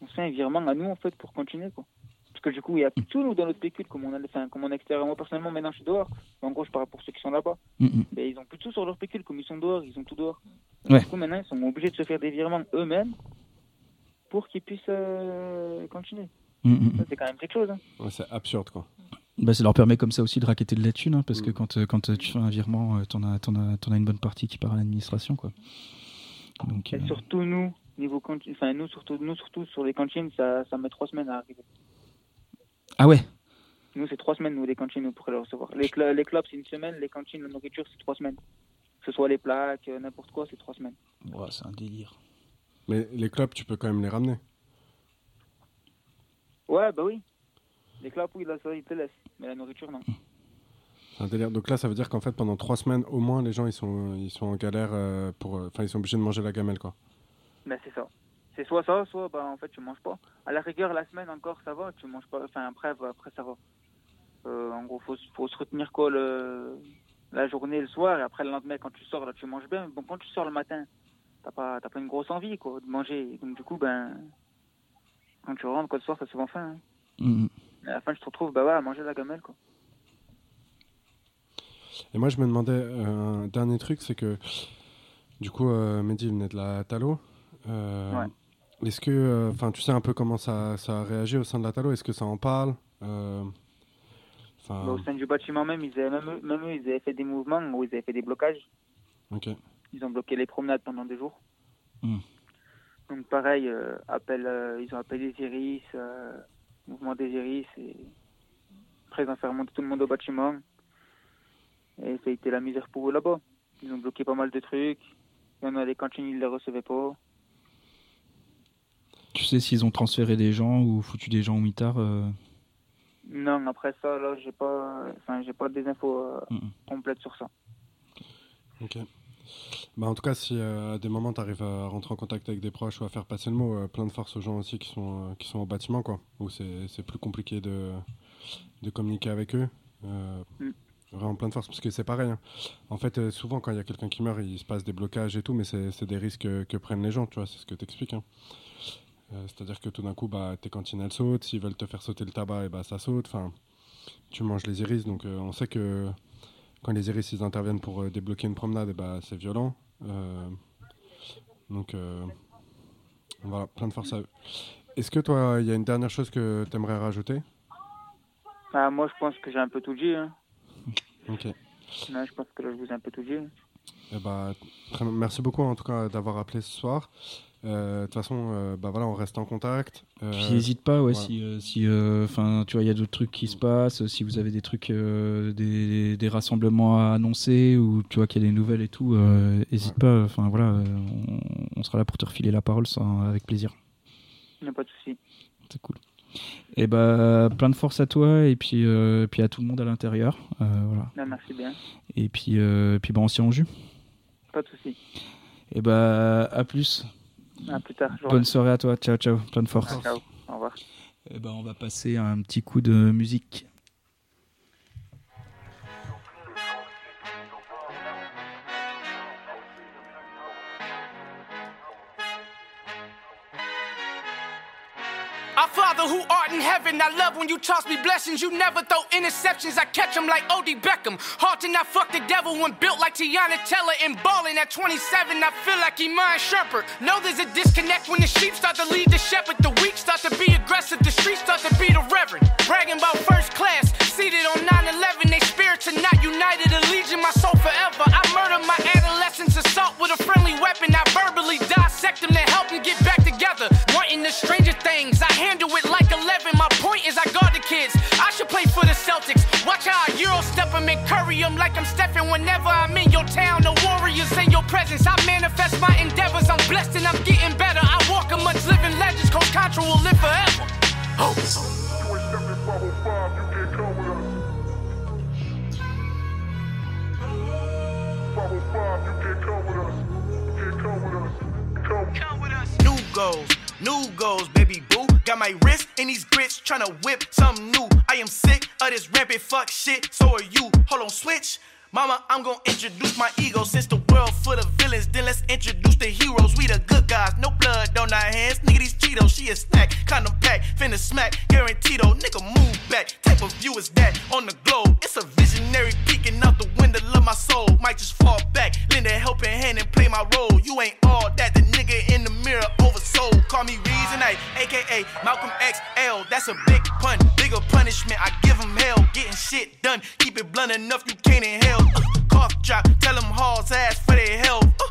On se fait un virement à nous, en fait, pour continuer, quoi. Parce que du coup, il y a plus de sous, nous, dans notre pécule, comme on a, enfin, comme on est extérieur. Moi, personnellement, maintenant, je suis dehors. En gros, je parle pour ceux qui sont là-bas. Mm, mm. Mais ils ont plus sous sur leur pécule, comme ils sont dehors, ils ont tout dehors. Ouais. Du coup, maintenant, ils sont obligés de se faire des virements eux-mêmes pour qu'ils puissent continuer. Mm, mm, Ça, c'est quand même quelque chose. Hein. Ouais, c'est absurde, quoi. Bah, ça leur permet comme ça aussi de raqueter de la thune, hein, parce que Mm. quand, euh, quand euh, tu fais un virement, euh, t'en as, t'en as, t'en as une bonne partie qui part à l'administration. quoi. Donc, Et euh, surtout nous, niveau cantine, enfin nous surtout, nous surtout sur les cantines, ça, ça met trois semaines à arriver. Ah ouais? Nous c'est trois semaines nous les cantines pour les recevoir. Les, cl- les clubs c'est une semaine, les cantines, la nourriture c'est trois semaines. Que ce soit les plaques, n'importe quoi, c'est trois semaines. Ouais, C'est un délire. Mais les clubs, tu peux quand même les ramener. Ouais bah oui. Les clubs oui là ça ils te laissent, mais la nourriture non. C'est un délire. Donc là, ça veut dire qu'en fait, pendant trois semaines, au moins, les gens, ils sont, ils sont en galère euh, pour. euh, Enfin, ils sont obligés de manger la gamelle, quoi. Ben c'est ça. C'est soit ça, soit bah en fait tu manges pas. À la rigueur la semaine encore ça va, tu manges pas. Enfin après bah, après ça va. Euh, en gros faut, faut se retenir quoi le la journée le soir et après le lendemain quand tu sors là tu manges bien. Bon quand tu sors le matin t'as pas t'as pas une grosse envie quoi de manger. Donc du coup ben quand tu rentres quoi le soir t'as souvent faim. hein. Mm, mm. Et à la fin tu te retrouves bah ouais à manger la gamelle quoi. Et moi, je me demandais euh, un dernier truc, c'est que du coup, euh, Mehdi venait de la Talo. Euh, Ouais. Est-ce que, enfin, tu sais un peu comment ça, ça a réagi au sein de la Talo? Est-ce que ça en parle? Euh, Bah, au sein du bâtiment même ils avaient même même eux ils avaient fait des mouvements où ils avaient fait des blocages. ok. Ils ont bloqué les promenades pendant des jours. Hmm. Donc pareil, euh, appel, euh, ils ont appelé les iris, euh, mouvement des iris, et après ils ont fait remonter tout le monde au bâtiment. Et ça a été la misère pour eux là-bas. Ils ont bloqué pas mal de trucs. Il y en a les cantines, ils les recevaient pas. Tu sais s'ils ont transféré des gens ou foutu des gens au mitard euh, Non, après ça, là, j'ai pas, enfin, j'ai pas des infos complètes sur ça. Ok. Bah, en tout cas, si euh, à des moments tu arrives à rentrer en contact avec des proches ou à faire passer le mot, euh, plein de force aux gens aussi qui sont, euh, qui sont au bâtiment, quoi, où c'est plus compliqué de, de communiquer avec eux. Mm. Vraiment plein de force, parce que c'est pareil. hein. En fait, souvent, quand il y a quelqu'un qui meurt, il se passe des blocages et tout, mais c'est des risques que, que prennent les gens, tu vois, c'est ce que tu expliques. C'est-à-dire que tout d'un coup, bah, tes cantines, elles sautent. S'ils veulent te faire sauter le tabac, et bah, ça saute. Enfin, tu manges les iris, donc on sait que quand les iris ils interviennent pour euh, débloquer une promenade, eh bah, c'est violent. Euh, donc euh, voilà, plein de force à eux. Est-ce que toi, il y a une dernière chose que tu aimerais rajouter? Ah, moi, je pense que j'ai un peu tout dit. Hein. Ok. Je pense que là, je vous ai un peu tout dit. Eh bah, très- merci beaucoup en tout cas d'avoir appelé ce soir. Euh, De toute façon, euh, bah, voilà, on reste en contact. Euh, Puis n'hésite pas, ouais, voilà. si, euh, si, euh, enfin, tu vois, il y a d'autres trucs qui se passent, si vous avez des trucs, euh, des, des rassemblements à annoncer ou tu vois qu'il y a des nouvelles et tout, euh, n'hésite pas. Enfin voilà, on, on sera là pour te refiler la parole, ça, avec plaisir. Il n'y a pas de souci. C'est cool. Et bah, plein de force à toi et puis, euh, puis à tout le monde à l'intérieur, euh, voilà. Ah, merci bien. Et puis, euh, puis bah, on s'y en jus. Pas de souci. Et bah, à plus. À plus tard. Bonne soirée à toi. Ciao, ciao. Plein de force. Ah, ciao. Au revoir. Et ben, on va passer à un petit coup de musique. Father who art in heaven, I love when you toss me blessings. You never throw interceptions, I catch them like O.D. Beckham. To not fuck the devil when built like Tiana Teller and balling at 27. I feel like Iman Shepherd. Know there's a disconnect when the sheep start to lead the shepherd. The weak start to be aggressive, the streets start to be the reverend. Bragging about first class, seated on 9 11. They spirits are not united, a legion, my soul forever. I murder my adolescence, assault with a friendly weapon. I verbally dissect them to help them get back together. Wanting the stranger things, I handle it like 11. My point is, I guard the kids. I should play for the Celtics. Watch how I Euro step them and curry them like I'm Stephen. Whenever I'm in your town, the Warriors in your presence. I manifest my endeavors. I'm blessed and I'm getting better. I walk amongst living legends. Coach Contra will live forever. Oh. New goals, new goals, baby boo. Got my wrist in these grits, tryna whip something new. I am sick of this rampant fuck shit, so are you. Hold on, switch. Mama, I'm gonna introduce my ego since the world full of villains. Then let's introduce the heroes. We the good guys, no blood on our hands. Nigga, these Cheetos, she a snack. Condom pack, finna smack. Guaranteed, oh, nigga, move back. Type of view is that on the globe? It's a visionary peeking out the window of my soul. Might just fall back, lend a helping hand and play my role. You ain't all that, the nigga in the mirror oversold. Call me Reason A, aka Malcolm XL. That's a big pun, bigger punishment. I give him hell, getting shit done. Keep it blunt enough, you can't inhale. Uh, cough drop, tell them halls ass for their health. Uh,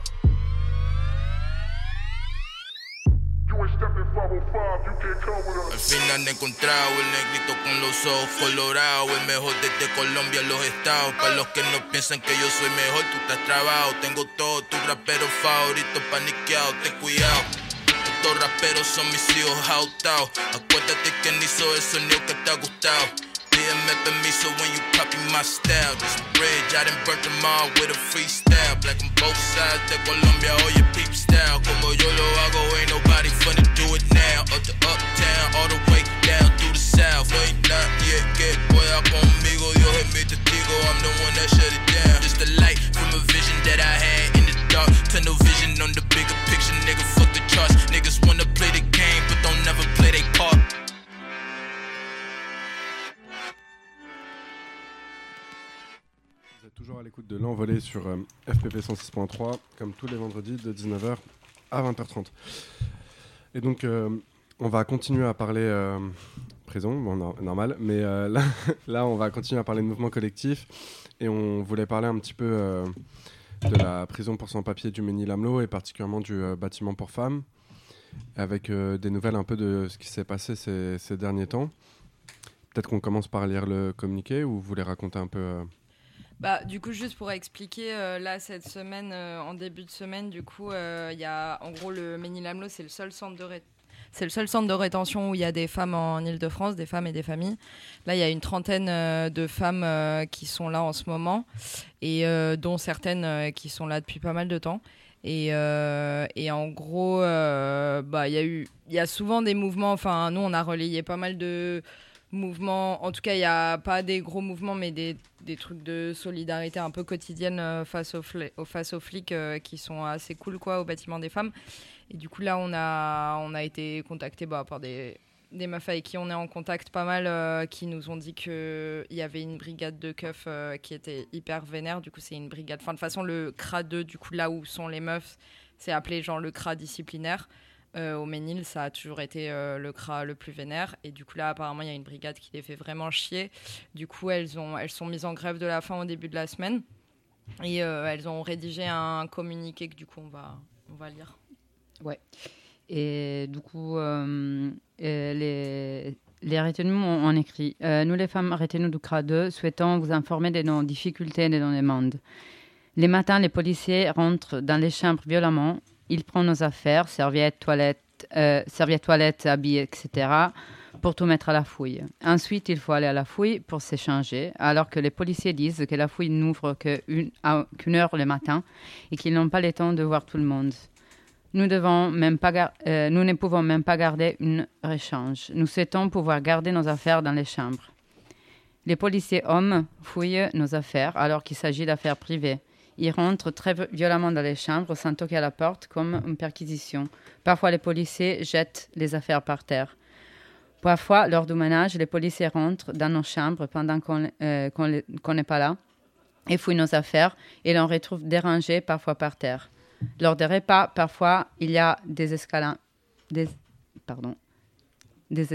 Al fin han encontrado el negrito con los ojos colorados, el mejor desde Colombia los estados. Para los que no piensan que yo soy mejor, tú estás trabado. Tengo todos tus raperos favoritos paniqueados, ten cuidado. Estos raperos son mis hijos jautados. Acuérdate que ni hizo el sonido que te ha gustado. Pídeme permiso when you copy my style. This bridge, I done burnt them all with a freestyle. Black on both sides de Colombia, oye peep style. Como yo lo hago, ain't nobody finna do it now. Up to uptown, all the way down through the south. Ain't No hay nadie que pueda conmigo. Dios es mi testigo, I'm the one that shut it down. Just the light from a vision that I had in the dark. Tunnel vision on the bigger picture, nigga. Fuck the charts. Niggas wanna play the game, but don't never play toujours à l'écoute de l'envolée sur euh, FPP 106.3, comme tous les vendredis de 19h à 20h30. Et donc, euh, on va continuer à parler euh, prison, bon, no- normal, mais euh, là, on va continuer à parler de mouvement collectif. Et on voulait parler un petit peu euh, de la prison pour sans-papier du Ménil-Amelot et particulièrement du bâtiment pour femmes, avec des nouvelles un peu de ce qui s'est passé ces, ces derniers temps. Peut-être qu'on commence par lire le communiqué ou vous voulez raconter un peu Bah, du coup, juste pour expliquer, euh, là, cette semaine, euh, en début de semaine, du coup, euh, il y a, en gros, le Ménil-Amelot, c'est le seul centre de C'est le seul centre de rétention où il y a des femmes en Ile-de-France, des femmes et des familles. Là, il y a une trentaine euh, de femmes euh, qui sont là en ce moment, et euh, dont certaines euh, qui sont là depuis pas mal de temps. Et, euh, et en gros, euh, bah, il y a eu, il y a souvent des mouvements. Enfin, nous, on a relayé pas mal de mouvements. En tout cas, il n'y a pas des gros mouvements, mais des, des trucs de solidarité un peu quotidienne euh, face aux, flics euh, qui sont assez cool, quoi, au bâtiment des femmes. Et du coup, là, on a, on a été contacté bah, par des, des meufs avec qui on est en contact pas mal, euh, qui nous ont dit qu'il y avait une brigade de keufs qui était hyper vénère. Du coup, c'est une brigade. Enfin, de toute façon, le CRA 2, du coup, là où sont les meufs, c'est appelé genre le CRA disciplinaire. Euh, au Ménil, ça a toujours été euh, le CRA le plus vénère. Et du coup, là, apparemment, il y a une brigade qui les fait vraiment chier. Du coup, elles, ont, elles sont mises en grève de la faim au début de la semaine. Et euh, elles ont rédigé un communiqué que du coup, on va, on va lire. Ouais. Et du coup, les, les retenus ont, écrit Nous, les femmes retenues du CRA 2, souhaitons vous informer de nos difficultés et de nos demandes. Les matins, les policiers rentrent dans les chambres violemment. Ils prennent nos affaires, serviettes, toilettes, euh, serviettes, toilettes, habits, etc., pour tout mettre à la fouille. Ensuite, il faut aller à la fouille pour s'échanger, alors que les policiers disent que la fouille n'ouvre qu'une heure le matin et qu'ils n'ont pas le temps de voir tout le monde. Nous, euh, nous ne pouvons même pas garder une échange. Nous souhaitons pouvoir garder nos affaires dans les chambres. Les policiers hommes fouillent nos affaires alors qu'il s'agit d'affaires privées. Ils rentrent très vi- violemment dans les chambres sans toquer à la porte comme une perquisition. Parfois, les policiers jettent les affaires par terre. Parfois, lors du ménage, les policiers rentrent dans nos chambres pendant qu'on euh, n'est pas là et fouillent nos affaires et l'on retrouve dérangées parfois par terre. Lors des repas, parfois, il y a des escalades, des, pardon, des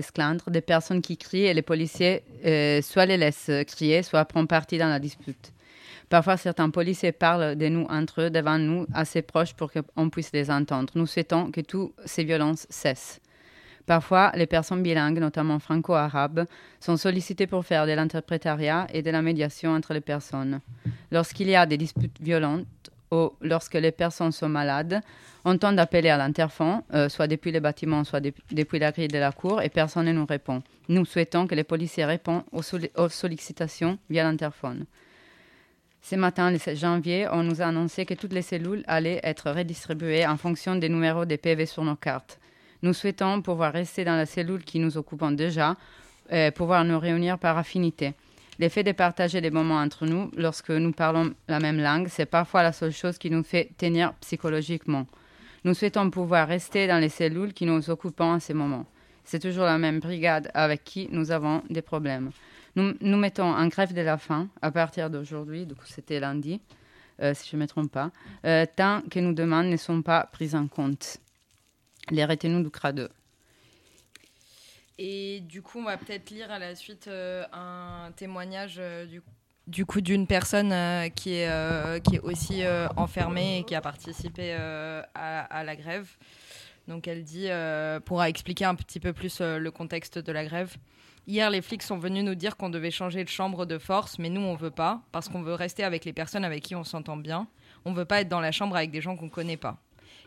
des personnes qui crient et les policiers euh, soit les laissent crier, soit prennent parti dans la dispute. Parfois, certains policiers parlent de nous entre eux, devant nous, assez proches pour qu'on puisse les entendre. Nous souhaitons que toutes ces violences cessent. Parfois, les personnes bilingues, notamment franco-arabes, sont sollicitées pour faire de l'interprétariat et de la médiation entre les personnes. Lorsqu'il y a des disputes violentes ou lorsque les personnes sont malades, on tente d'appeler à l'interphone, euh, soit depuis le bâtiment, soit dep- depuis la grille de la cour, et personne ne nous répond. Nous souhaitons que les policiers répondent aux sollicitations via l'interphone. Ce matin, le 7 janvier, on nous a annoncé que toutes les cellules allaient être redistribuées en fonction des numéros des PV sur nos cartes. Nous souhaitons pouvoir rester dans la cellule qui nous occupons déjà, euh, pouvoir nous réunir par affinité. Le fait de partager des moments entre nous, lorsque nous parlons la même langue, c'est parfois la seule chose qui nous fait tenir psychologiquement. Nous souhaitons pouvoir rester dans les cellules qui nous occupent à ces moments. C'est toujours la même brigade avec qui nous avons des problèmes. Nous, mettons en grève de la faim à partir d'aujourd'hui, donc c'était lundi, euh, si je ne me trompe pas, euh, tant que nos demandes ne sont pas prises en compte. Les retenues du CRA 2. Et du coup, on va peut-être lire à la suite euh, un témoignage du, coup d'une personne qui, est, qui est aussi enfermée et qui a participé à, à la grève. Donc elle dit, euh, pour expliquer un petit peu plus le contexte de la grève. Hier, les flics sont venus nous dire qu'on devait changer de chambre de force, mais nous, on veut pas, parce qu'on veut rester avec les personnes avec qui on s'entend bien. On veut pas être dans la chambre avec des gens qu'on connaît pas.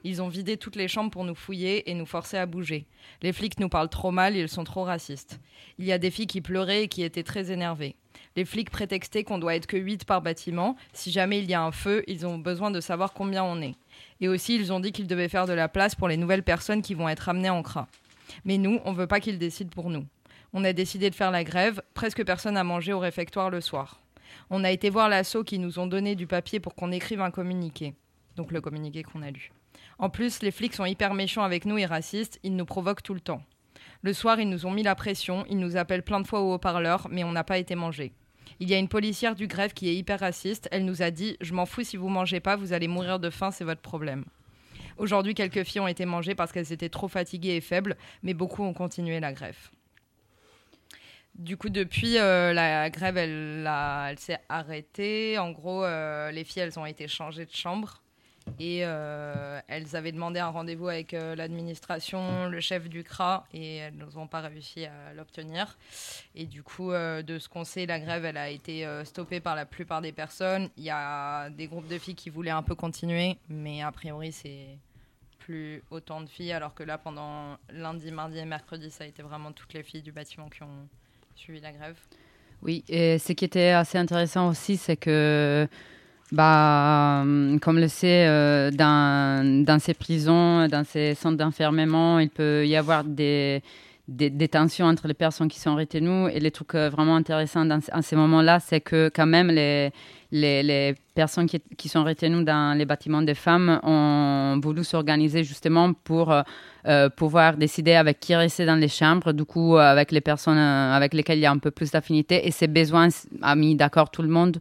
Ils ont vidé toutes les chambres pour nous fouiller et nous forcer à bouger. Les flics nous parlent trop mal, ils sont trop racistes. Il y a des filles qui pleuraient et qui étaient très énervées. Les flics prétextaient qu'on doit être que 8 par bâtiment. Si jamais il y a un feu, ils ont besoin de savoir combien on est. Et aussi, ils ont dit qu'ils devaient faire de la place pour les nouvelles personnes qui vont être amenées en CRA. Mais nous, on veut pas qu'ils décident pour nous. On a décidé de faire la grève, presque personne n'a mangé au réfectoire le soir. On a été voir l'assaut qui nous ont donné du papier pour qu'on écrive un communiqué. Donc le communiqué qu'on a lu. En plus, les flics sont hyper méchants avec nous et racistes, ils nous provoquent tout le temps. Le soir, ils nous ont mis la pression, ils nous appellent plein de fois au haut-parleur, mais on n'a pas été mangé. Il y a une policière du grève qui est hyper raciste, elle nous a dit Je m'en fous si vous mangez pas, vous allez mourir de faim, c'est votre problème. Aujourd'hui, quelques filles ont été mangées parce qu'elles étaient trop fatiguées et faibles, mais beaucoup ont continué la grève. Du coup, depuis, euh, la grève, elle, s'est arrêtée. En gros, euh, les filles, elles ont été changées de chambre. Et euh, elles avaient demandé un rendez-vous avec l'administration, le chef du CRA, et elles n'ont pas réussi à l'obtenir. Et du coup, de ce qu'on sait, la grève, elle a été stoppée par la plupart des personnes. Il y a des groupes de filles qui voulaient un peu continuer, mais a priori, c'est plus autant de filles, alors que là, pendant lundi, mardi et mercredi, ça a été vraiment toutes les filles du bâtiment qui ont Oui, et ce qui était assez intéressant aussi, c'est que, bah, hum, comme le sait, euh, dans, dans ces prisons, dans ces centres d'enfermement, il peut y avoir des, des, tensions entre les personnes qui sont retenues. Et les trucs euh, vraiment intéressants dans, à ces moments-là, c'est que quand même les, les, les personnes qui, qui sont retenues dans les bâtiments des femmes ont voulu s'organiser justement pour euh, euh, pouvoir décider avec qui rester dans les chambres, du coup avec les personnes avec lesquelles il y a un peu plus d'affinité. Et ces besoins a mis d'accord tout le monde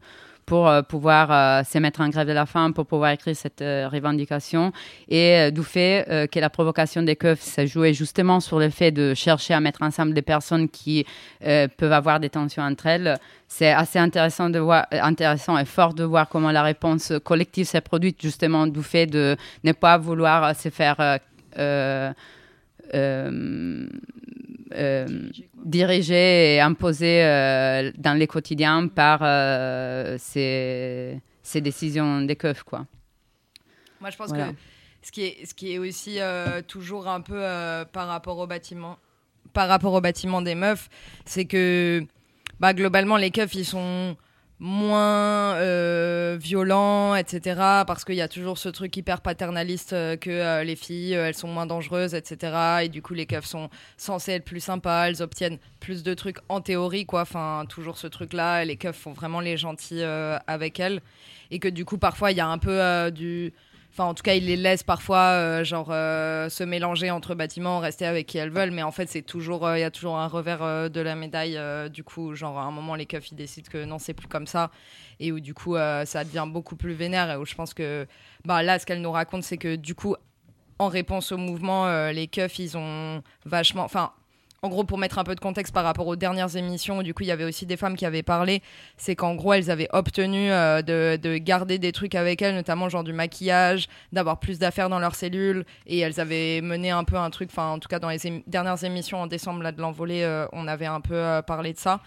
pour euh, pouvoir euh, se mettre en grève de la faim, pour pouvoir écrire cette euh, revendication. Et du fait que la provocation des keufs s'est jouée justement sur le fait de chercher à mettre ensemble des personnes qui peuvent avoir des tensions entre elles, c'est assez intéressant de voir, intéressant et fort de voir comment la réponse collective s'est produite justement du fait de ne pas vouloir se faire euh, dirigé et imposé euh, dans les quotidiens par euh, ces, ces décisions des keufs, quoi. Moi, je pense Voilà. que ce qui est, ce qui est aussi euh, toujours un peu par rapport au bâtiment, par rapport au bâtiment des meufs, c'est que bah, globalement, les keufs, ils sont moins euh, violents, etc. Parce qu'il y a toujours ce truc hyper paternaliste euh, que euh, les filles, elles sont moins dangereuses, etc. Et du coup, les keufs sont censés être plus sympas, elles obtiennent plus de trucs en théorie, quoi. Enfin, toujours ce truc-là. Les keufs font vraiment les gentils avec elles. Et que du coup, parfois, il y a un peu du. Enfin, en tout cas, ils les laissent parfois, euh, genre, euh, se mélanger entre bâtiments, rester avec qui elles veulent. Mais en fait, c'est toujours, euh, il y a toujours un revers de la médaille. du coup, genre, à un moment, les keufs, ils décident que non, c'est plus comme ça. Et où, du coup, ça devient beaucoup plus vénère. Et où je pense que, bah, là, ce qu'elle nous raconte, c'est que, du coup, en réponse au mouvement, les keufs, ils ont vachement. Enfin, en gros, pour mettre un peu de contexte par rapport aux dernières émissions, où du coup, il y avait aussi des femmes qui avaient parlé, c'est qu'en gros, elles avaient obtenu euh, de, de garder des trucs avec elles, notamment genre du maquillage, d'avoir plus d'affaires dans leurs cellules, et elles avaient mené un peu un truc, enfin, en tout cas, dans les dernières émissions en décembre, là, de l'envolée, euh, on avait un peu euh, parlé de ça.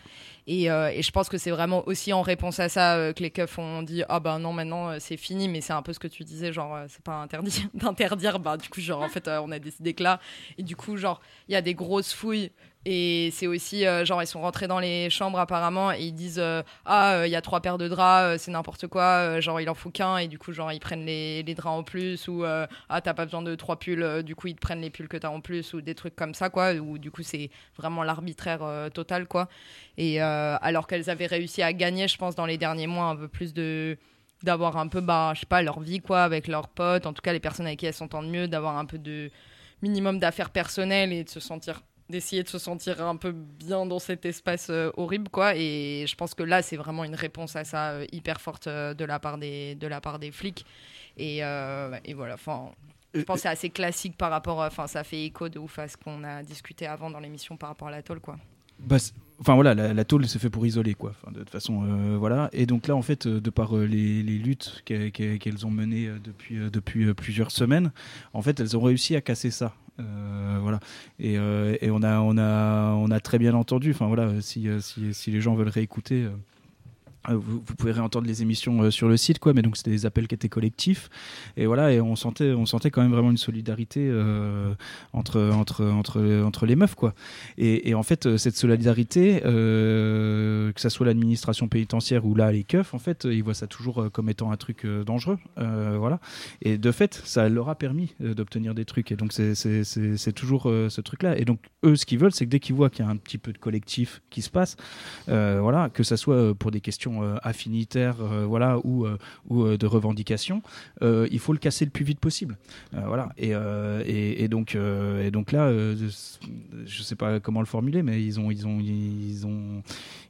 Et, je pense que c'est vraiment aussi en réponse à ça que les keufs ont dit ah ben non maintenant c'est fini mais c'est un peu ce que tu disais genre c'est pas interdit d'interdire bah du coup genre en fait on a décidé que là et du coup genre il y a des grosses fouilles oui. Et c'est aussi, euh, genre, ils sont rentrés dans les chambres apparemment et ils disent euh, Ah, euh, il y a trois paires de draps, c'est n'importe quoi, genre, il en faut qu'un et du coup, genre, ils prennent les, les draps en plus ou Ah, t'as pas besoin de trois pulls, du coup, ils te prennent les pulls que t'as en plus ou des trucs comme ça, quoi. Ou du coup, c'est vraiment l'arbitraire total, quoi. Et alors qu'elles avaient réussi à gagner, je pense, dans les derniers mois, un peu plus de d'avoir un peu, bah, je sais pas, leur vie, quoi, avec leurs potes, en tout cas, les personnes avec qui elles s'entendent mieux, d'avoir un peu de minimum d'affaires personnelles et de se sentir d'essayer de se sentir un peu bien dans cet espace euh, horrible quoi. Et je pense que là c'est vraiment une réponse à ça euh, hyper forte euh, de la part des de la part des flics. Et, et voilà enfin je pense que c'est assez classique par rapport enfin ça fait écho de ouf à ce qu'on a discuté avant dans l'émission par rapport à la tôle quoi. Bah, Enfin voilà, la, tôle c'est fait pour isoler quoi. De toute façon, euh, voilà. Et donc là, en fait, euh, de par euh, les, luttes qu'e- qu'e- qu'elles ont menées depuis plusieurs semaines, en fait, elles ont réussi à casser ça. Voilà. Et, on a très bien entendu. Enfin voilà, si, si les gens veulent réécouter. Euh, Vous, pouvez réentendre les émissions euh, sur le site, quoi. Mais donc c'était des appels qui étaient collectifs, et voilà. Et on sentait, on sentait quand même vraiment une solidarité euh, entre entre entre entre les meufs, quoi. Et, en fait, cette solidarité, que ça soit l'administration pénitentiaire ou là les keufs, en fait, ils voient ça toujours comme étant un truc dangereux, voilà. Et de fait, ça leur a permis d'obtenir des trucs. Et donc c'est toujours ce truc-là. Et donc eux, ce qu'ils veulent, c'est que dès qu'ils voient qu'il y a un petit peu de collectif qui se passe, voilà, que ça soit pour des questions euh, affinitaires, euh, voilà, ou euh, ou de revendication, euh, il faut le casser le plus vite possible. Voilà. Et, et, donc, et donc là, je sais pas comment le formuler, mais ils ont, ils ont, ils ont,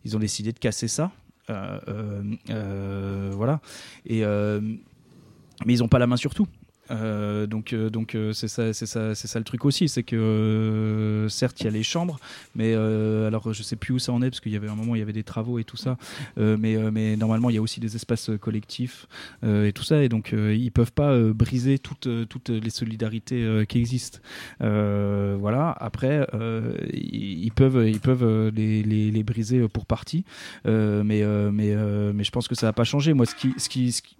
ils ont décidé de casser ça. Voilà. Et mais ils n'ont pas la main sur tout. Euh, donc, euh, donc euh, c'est ça, c'est ça, c'est ça le truc aussi, c'est que certes il y a les chambres, mais alors je sais plus où ça en est parce qu'il y avait un moment il y avait des travaux et tout ça, mais mais normalement il y a aussi des espaces collectifs et tout ça et donc ils peuvent pas briser toutes toutes les solidarités qui existent. Voilà. Après ils peuvent ils peuvent les, les, briser pour partie, mais mais mais je pense que ça va pas changer. Moi ce qui, ce qui-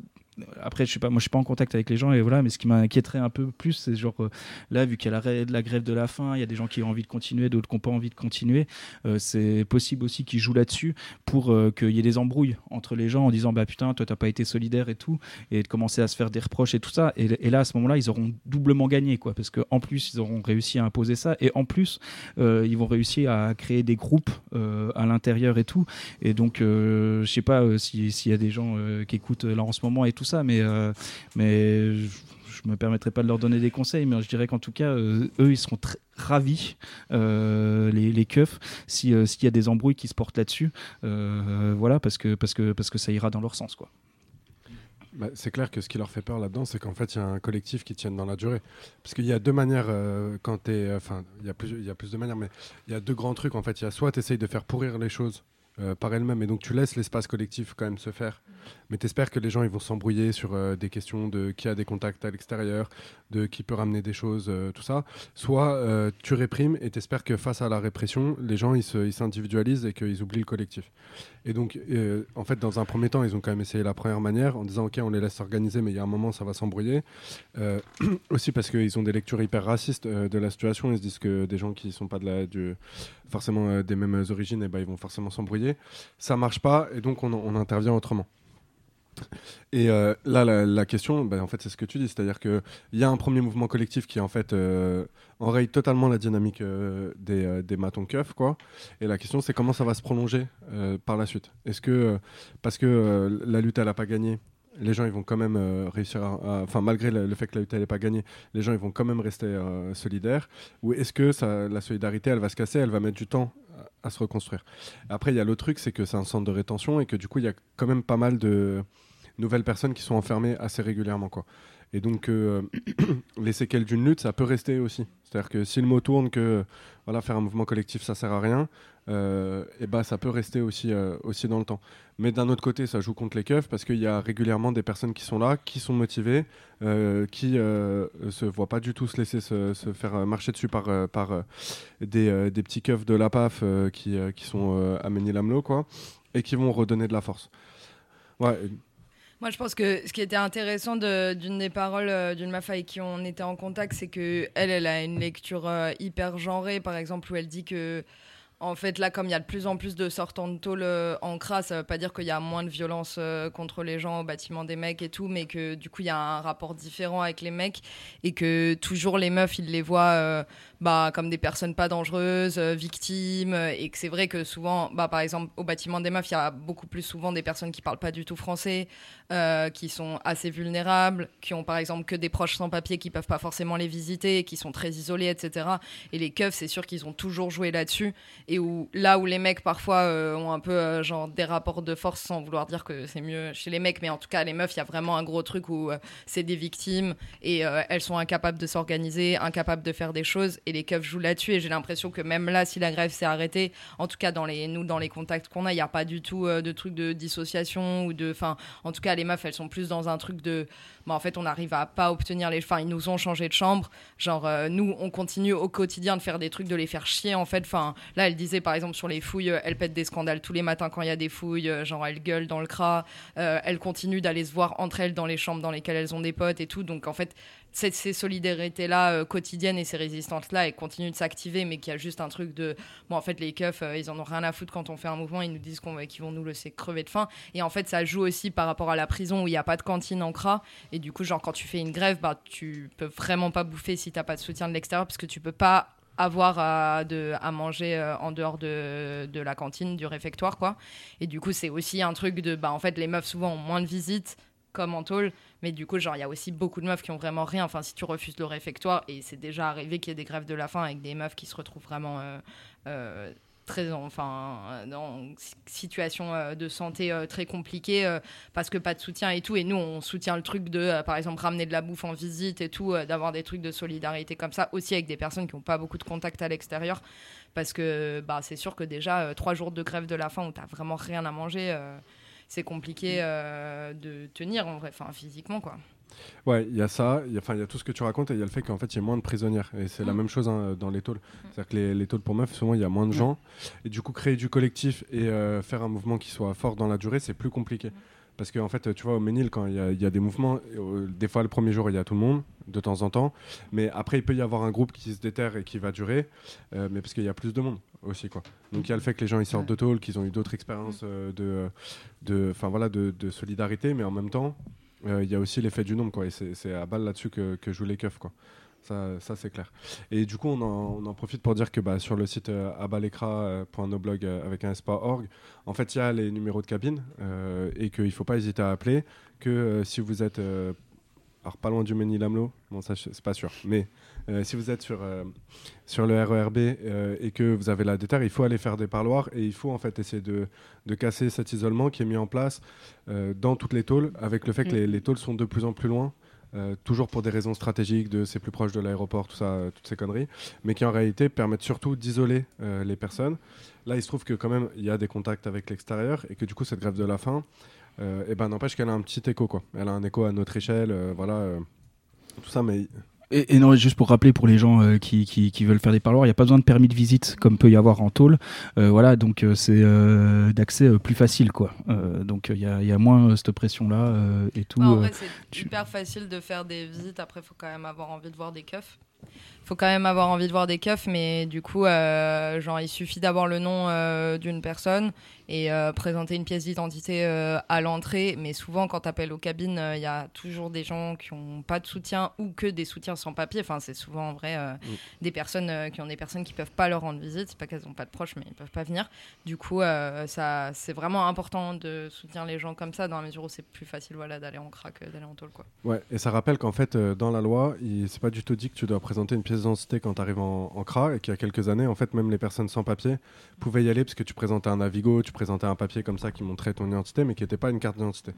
après, je sais pas, moi je suis pas en contact avec les gens et voilà, mais ce qui m'inquiéterait un peu plus, c'est genre euh, là, vu qu'il y a la, la grève de la faim, il y a des gens qui ont envie de continuer, d'autres qui n'ont pas envie de continuer. euh, c'est possible aussi qu'ils jouent là-dessus pour euh, qu'il y ait des embrouilles entre les gens en disant bah putain, toi t'as pas été solidaire et tout, et de commencer à se faire des reproches et tout ça. Et, là, à ce moment-là, ils auront doublement gagné quoi, parce qu'en plus ils auront réussi à imposer ça et en plus ils vont réussir à créer des groupes à l'intérieur et tout. Et donc, je sais pas si- s'il y a des gens qui écoutent là en ce moment et tout ça, mais, euh, mais je, je me permettrai pas de leur donner des conseils, mais je dirais qu'en tout cas, euh, eux, ils seront très ravis, euh, les, les keufs, si, s'il y a des embrouilles qui se portent là-dessus, voilà, parce que, parce, que, parce que ça ira dans leur sens, quoi. Bah, c'est clair que ce qui leur fait peur là-dedans, c'est qu'en fait, il y a un collectif qui tienne dans la durée. Parce qu'il y a deux manières, quand Enfin, il y a plus de manières, mais il y a deux grands trucs. En fait, il y a soit tu essayes de faire pourrir les choses euh, par elles-mêmes, et donc tu laisses l'espace collectif quand même se faire. Mais tu espères que les gens ils vont s'embrouiller sur euh, des questions de qui a des contacts à l'extérieur, de qui peut ramener des choses, euh, tout ça. Soit tu réprimes et tu espères que face à la répression, les gens ils s'individualisent et qu'ils oublient le collectif. Et donc, euh, en fait, dans un premier temps, ils ont quand même essayé la première manière en disant Ok, on les laisse s'organiser, mais il y a un moment, ça va s'embrouiller. Euh, aussi parce qu'ils ont des lectures hyper racistes euh, de la situation. Ils se disent que des gens qui sont pas de la, forcément des mêmes origines, eh ben, ils vont forcément s'embrouiller. Ça marche pas, et donc on, on intervient autrement. Et euh, là, la, question, ben, en fait, c'est ce que tu dis, c'est-à-dire qu'il y a un premier mouvement collectif qui, en fait, euh, enraye totalement la dynamique euh, des, des matons keufs, quoi. Et la question, c'est comment ça va se prolonger par la suite. Est-ce que, parce que la lutte, elle n'a pas gagné, les gens, ils vont quand même réussir Enfin, malgré le, fait que la lutte, elle n'ait pas gagné, les gens, ils vont quand même rester solidaires Ou est-ce que la solidarité, elle va se casser, elle va mettre du temps à, se reconstruire Après, il y a l'autre truc, c'est que c'est un centre de rétention et que du coup, il y a quand même pas mal de nouvelles personnes qui sont enfermées assez régulièrement, quoi. Et donc, euh, les séquelles d'une lutte, ça peut rester aussi. C'est-à-dire que si le mot tourne que voilà, faire un mouvement collectif, ça sert à rien, euh, et bah, ça peut rester aussi, euh, aussi dans le temps. Mais d'un autre côté, ça joue contre les keufs parce qu'il y a régulièrement des personnes qui sont là, qui sont motivées, euh, qui euh, se voient pas du tout se laisser se, faire marcher dessus par, des, petits keufs de la PAF qui, qui sont à Ménil-Amelot, quoi, et qui vont redonner de la force. Ouais, Moi, je pense que ce qui était intéressant d'une des paroles d'une meuf avec qui on était en contact, c'est que elle, a une lecture hyper genrée, par exemple, où elle dit que, en fait, là, comme il y a de plus en plus de sortants de tôle euh, en cras, ça veut pas dire qu'il y a moins de violence euh, contre les gens au bâtiment des mecs et tout, mais que du coup, il y a un rapport différent avec les mecs et que toujours les meufs, ils les voient euh, bah, comme des personnes pas dangereuses, victimes, et que c'est vrai que souvent, bah, par exemple, au bâtiment des meufs, il y a beaucoup plus souvent des personnes qui parlent pas du tout français, qui sont assez vulnérables, qui ont par exemple que des proches sans papier qui peuvent pas forcément les visiter, qui sont très isolés, etc. Et les keufs, c'est sûr qu'ils ont toujours joué là-dessus. Où là où les mecs parfois euh, ont un peu euh, genre des rapports de force, sans vouloir dire que c'est mieux chez les mecs, mais en tout cas les meufs, il y a vraiment un gros truc où euh, c'est des victimes et elles sont incapables de s'organiser, incapables de faire des choses. Et les keufs jouent là-dessus. Et j'ai l'impression que même là, si la grève s'est arrêtée, en tout cas dans les nous dans les contacts qu'on a, il n'y a pas du tout de truc de dissociation ou de, enfin, en tout cas les meufs, elles sont plus dans un truc de, bah, en fait, on n'arrive à pas obtenir les, enfin, ils nous ont changé de chambre. Genre euh, nous, on continue au quotidien de faire des trucs, de les faire chier en fait. Enfin, là, elle disait par exemple sur les fouilles, euh, elle pète des scandales tous les matins quand il y a des fouilles. euh, genre elle gueule dans le cras. Elle continue d'aller se voir entre elles dans les chambres dans lesquelles elles ont des potes et tout. Donc en fait, ces solidarités-là euh, quotidiennes et ces résistances-là, elles continuent de s'activer, mais qu'il y a juste un truc de. Bon, en fait, les keufs, euh, ils en ont rien à foutre quand on fait un mouvement, ils nous disent qu'ils vont nous laisser crever de faim. Et en fait, ça joue aussi par rapport à la prison où il n'y a pas de cantine en CRA. Et du coup, genre, quand tu fais une grève, bah, tu peux vraiment pas bouffer si t'as pas de soutien de l'extérieur, parce que tu peux pas avoir à, à manger euh, en dehors de, de la cantine, du réfectoire, quoi. Et du coup, c'est aussi un truc de. Bah, en fait, les meufs, souvent, ont moins de visites, comme en tôle. Mais du coup, genre, il y a aussi beaucoup de meufs qui ont vraiment rien. Enfin, si tu refuses le réfectoire, et c'est déjà arrivé qu'il y ait des grèves de la faim avec des meufs qui se retrouvent vraiment euh, euh, très, en- enfin, dans situation euh, de santé euh, très compliquée euh, parce que pas de soutien et tout. Et nous, on soutient le truc de, par exemple, ramener de la bouffe en visite et tout, d'avoir des trucs de solidarité comme ça, aussi avec des personnes qui n'ont pas beaucoup de contact à l'extérieur. Parce que bah, c'est sûr que déjà, trois jours de grève de la faim où tu vraiment rien à manger. C'est compliqué euh, de tenir en vrai, enfin physiquement quoi. Ouais, il y a ça, il y a, enfin, il y a tout ce que tu racontes et il y a le fait qu'en fait il y a moins de prisonnières. Et c'est la Mm. même chose hein, dans les tôles. C'est-à-dire que les, les tôles pour meufs, souvent il y a moins de gens. Et du coup, créer du collectif et euh, faire un mouvement qui soit fort dans la durée, c'est plus compliqué. Parce qu'en fait, tu vois, au Ménil, quand il y, a- il y a des mouvements, euh, des fois le premier jour il y a tout le monde, de temps en temps. Mais après, il peut y avoir un groupe qui se déterre et qui va durer. euh, mais parce qu'il y a plus de monde aussi. Quoi. Donc il y a le fait que les gens ils sortent de tôle, qu'ils ont eu d'autres expériences euh, de, de, enfin, voilà, de, de solidarité, mais en même temps, euh, il y a aussi l'effet du nombre, quoi. Et c'est à balle là-dessus que, que jouent les keufs, quoi. Ça, ça c'est clair. Et du coup, on en, on en profite pour dire que bah, sur le site euh, abalekra.noblog euh, avec un s.org, en fait, il y a les numéros de cabine euh, et qu'il ne faut pas hésiter à appeler. Que euh, si vous êtes euh, alors pas loin du Ménil-Amelot, bon ça c'est pas sûr, mais euh, si vous êtes sur, euh, sur le RERB euh, et que vous avez la déterre, il faut aller faire des parloirs et il faut en fait essayer de, de casser cet isolement qui est mis en place euh, dans toutes les tôles, avec le fait que Mm. les, les tôles sont de plus en plus loin. toujours pour des raisons stratégiques, de c'est plus proche de l'aéroport, tout ça, toutes ces conneries, mais qui en réalité permettent surtout d'isoler les personnes. Là, il se trouve que quand même, il y a des contacts avec l'extérieur et que du coup, cette grève de la faim, eh ben, n'empêche qu'elle a un petit écho, quoi. Elle a un écho à notre échelle, voilà, tout ça, mais Et, et non, juste pour rappeler pour les gens euh, qui, qui, qui veulent faire des parloirs, il n'y a pas besoin de permis de visite comme peut y avoir en tôle. Euh, voilà, donc euh, c'est d'accès plus facile, quoi. Donc il y, y a moins cette pression-là et tout. Ouais, en vrai, c'est tu- hyper facile de faire des visites. Après, il faut quand même avoir envie de voir des keufs. faut quand même avoir envie de voir des keufs, mais du coup, genre, il suffit d'avoir le nom d'une personne et euh, présenter une pièce d'identité euh, à l'entrée. Mais souvent, quand tu appelles aux cabines, euh, il y a toujours des gens qui n'ont pas de soutien ou que des soutiens sans papier. Enfin, c'est souvent en vrai euh, des personnes euh, qui ont des personnes qui peuvent pas leur rendre visite. C'est pas qu'elles n'ont pas de proches, mais ils peuvent pas venir. Du coup, euh, ça, c'est vraiment important de soutenir les gens comme ça, dans la mesure où c'est plus facile, voilà, d'aller en crack, que d'aller en tôle, quoi. Ouais, et ça rappelle qu'en fait, euh, dans la loi, il- c'est pas du tout dit que tu dois présenter une pièce d'identité quand tu arrives en, en CRA, et qu'il y a quelques années, en fait, même les personnes sans papier pouvaient y aller parce que tu présentais un Navigo, tu présentais un papier comme ça qui montrait ton identité, mais qui n'était pas une carte d'identité.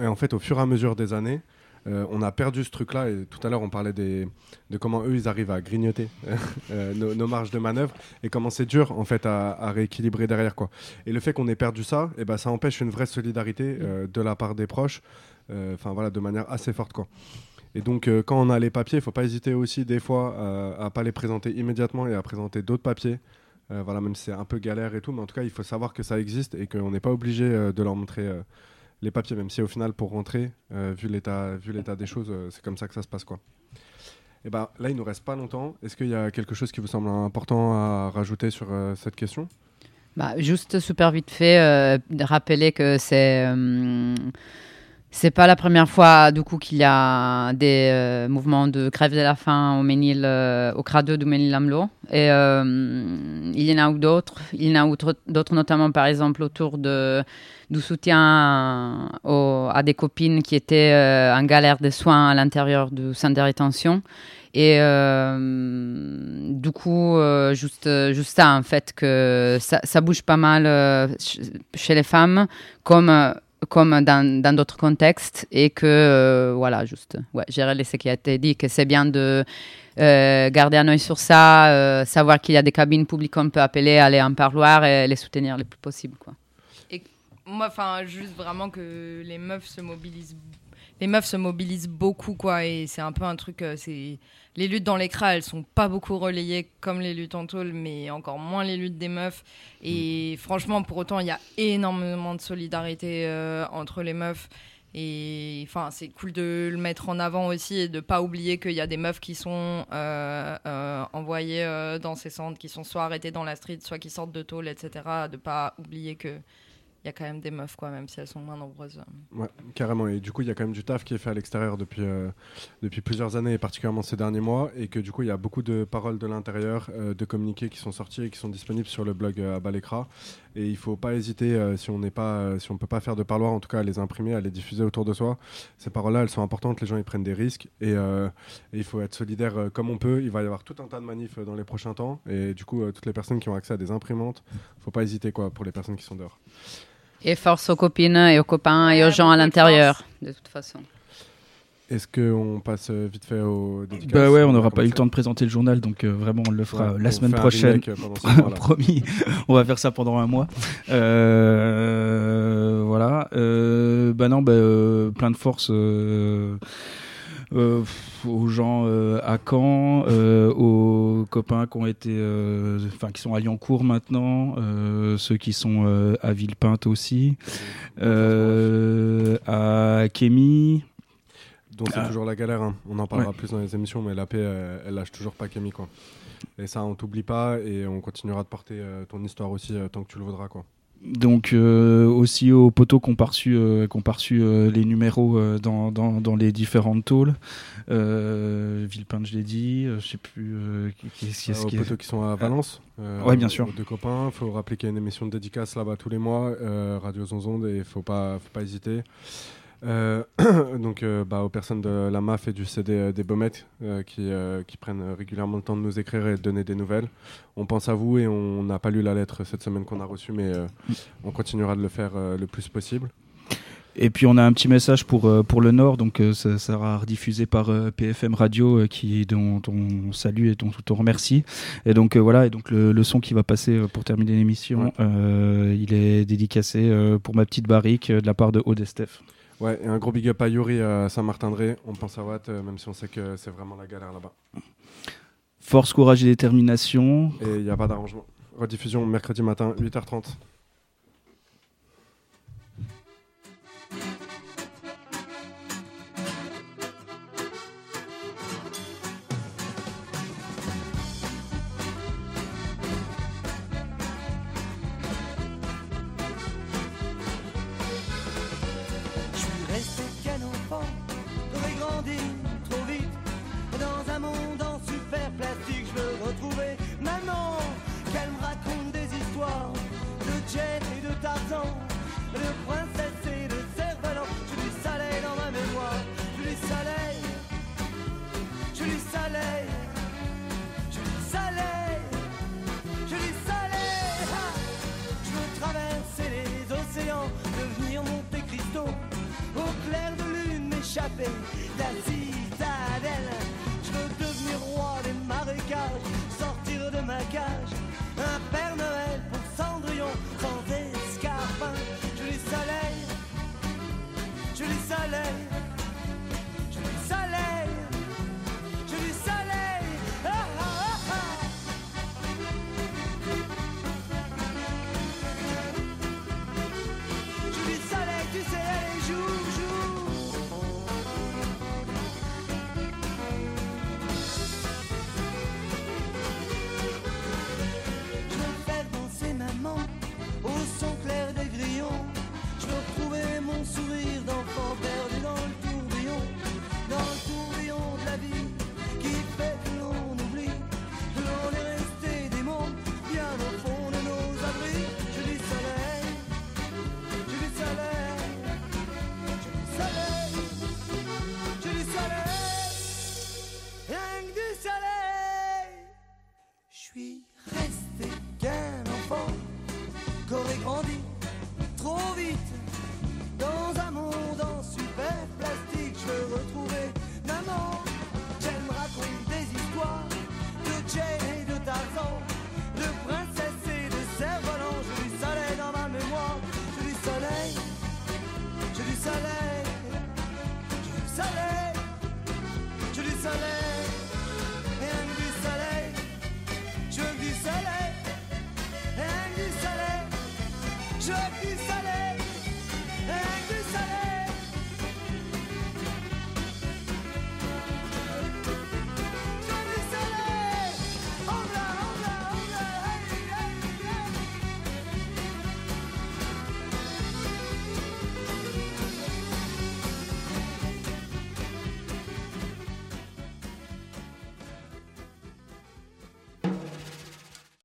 Et en fait, au fur et à mesure des années, euh, on a perdu ce truc-là, et tout à l'heure, on parlait des, de comment eux, ils arrivent à grignoter euh, nos, marges de manœuvre, et comment c'est dur, en fait, à, à rééquilibrer derrière, quoi. Et le fait qu'on ait perdu ça, et ben, ça empêche une vraie solidarité euh, de la part des proches, enfin voilà, de manière assez forte, quoi. Et donc, quand on a les papiers, il faut pas hésiter aussi des fois euh, à pas les présenter immédiatement et à présenter d'autres papiers. Euh, voilà, même si c'est un peu galère et tout, mais en tout cas, il faut savoir que ça existe et qu'on n'est pas obligé euh, de leur montrer euh, les papiers, même si au final, pour rentrer, vu l'état des choses, c'est comme ça que ça se passe. quoi. Et ben là, il nous reste pas longtemps. Est-ce qu'il y a quelque chose qui vous semble important à rajouter sur cette question? Bah, juste super vite fait, rappeler que c'est c'est pas la première fois du coup qu'il y a des euh, mouvements de grève de la faim au Ménil, euh, au CRA 2 du Ménil-Amelot. Et euh, il y en a d'autres. Il y en a d'autres- notamment par exemple autour de, du soutien à des copines qui étaient euh, en galère de soins à l'intérieur du centre de rétention. Et du coup, juste, juste ça, en fait, que ça, bouge pas mal ch- chez les femmes, comme, comme dans d'autres contextes, et que, euh, voilà, juste, ouais, gérer ce qui a été dit, que c'est bien de euh, garder un œil sur ça, euh, savoir qu'il y a des cabines publiques qu'on peut appeler, aller en parloir et les soutenir le plus possible, quoi. Moi, enfin, juste vraiment que les meufs se mobilisent. Les meufs se mobilisent beaucoup, quoi, et c'est un peu un truc. euh, c'est les luttes dans les cras, elles sont pas beaucoup relayées comme les luttes en tôle, mais encore moins les luttes des meufs. Et franchement, pour autant, il y a énormément de solidarité euh, entre les meufs. Et enfin, c'est cool de le mettre en avant aussi et de pas oublier qu'il y a des meufs qui sont euh, euh, envoyées dans ces centres, qui sont soit arrêtées dans la street, soit qui sortent de tôle, etc. De pas oublier que y a quand même des meufs, quoi, même si elles sont moins nombreuses. Ouais, carrément. Et du coup, il y a quand même du taf qui est fait à l'extérieur depuis, euh, depuis plusieurs années, et particulièrement ces derniers mois. Et que du coup, il y a beaucoup de paroles de l'intérieur, euh, de communiqués qui sont sortis et qui sont disponibles sur le blog euh, à Balécra. Et il faut pas hésiter, si on n'est si on peut pas faire de parloir, en tout cas à les imprimer, à les diffuser autour de soi. Ces paroles-là, elles sont importantes. Les gens, ils prennent des risques. Et, et il faut être solidaire comme on peut. Il va y avoir tout un tas de manifs dans les prochains temps. Et du coup, toutes les personnes qui ont accès à des imprimantes, faut pas hésiter, quoi, pour les personnes qui sont dehors. Et force aux copines et aux copains et aux gens à l'intérieur, de toute façon. Est-ce qu'on passe euh, vite fait aux dédicaces Bah ouais, on n'aura pas eu le temps de présenter le journal, donc euh, vraiment on le fera Ouais, euh, la semaine prochaine. euh. Promis, on va faire ça pendant un mois. Euh, voilà. Euh, bah non, bah, euh, plein de force. Euh, aux gens euh, à Caen, euh, aux copains qui ont été, enfin qui sont à Lyoncourt maintenant, ceux qui sont à Villepinte aussi, à Kémy, dont c'est Ah. toujours la galère. hein. On en parlera Ouais. plus dans les émissions, mais la paix, euh, elle lâche toujours pas. Quoi. Et ça, on t'oublie pas et on continuera de porter ton histoire aussi tant que tu le voudras. Quoi. Donc euh, aussi aux poteaux qu'on reçu, euh, qu'on reçu euh, les numéros euh, dans, dans, dans les différentes tôles. Euh, Villepinte, je l'ai dit. je sais plus. Euh, aux qui est- poteaux qui sont à Valence. euh, Ouais, bien sûr. Deux copains. Il faut rappeler qu'il y a une émission de dédicace là-bas tous les mois, Radio Zonzonde, et il faut pas, faut pas hésiter. Euh, donc euh, bah, aux personnes de la MAF et du CD euh, des Baumettes qui, qui prennent régulièrement le temps de nous écrire et de donner des nouvelles. On pense à vous et on n'a pas lu la lettre cette semaine qu'on a reçue, mais on continuera de le faire le plus possible. Et puis on a un petit message pour, pour le Nord, donc ça sera rediffusé par PFM Radio, qui, dont, on salue et dont on remercie. Et donc voilà, et donc le, le son qui va passer pour terminer l'émission, Ouais. il est dédicacé pour ma petite barrique de la part de Odestef. Ouais, et un gros big up à Yuri à Saint-Martin-de-Ré. On pense à Watt, euh, même si on sait que c'est vraiment la galère là-bas. Force, courage et détermination. Et il n'y a pas d'arrangement. Rediffusion mercredi matin, 8h30.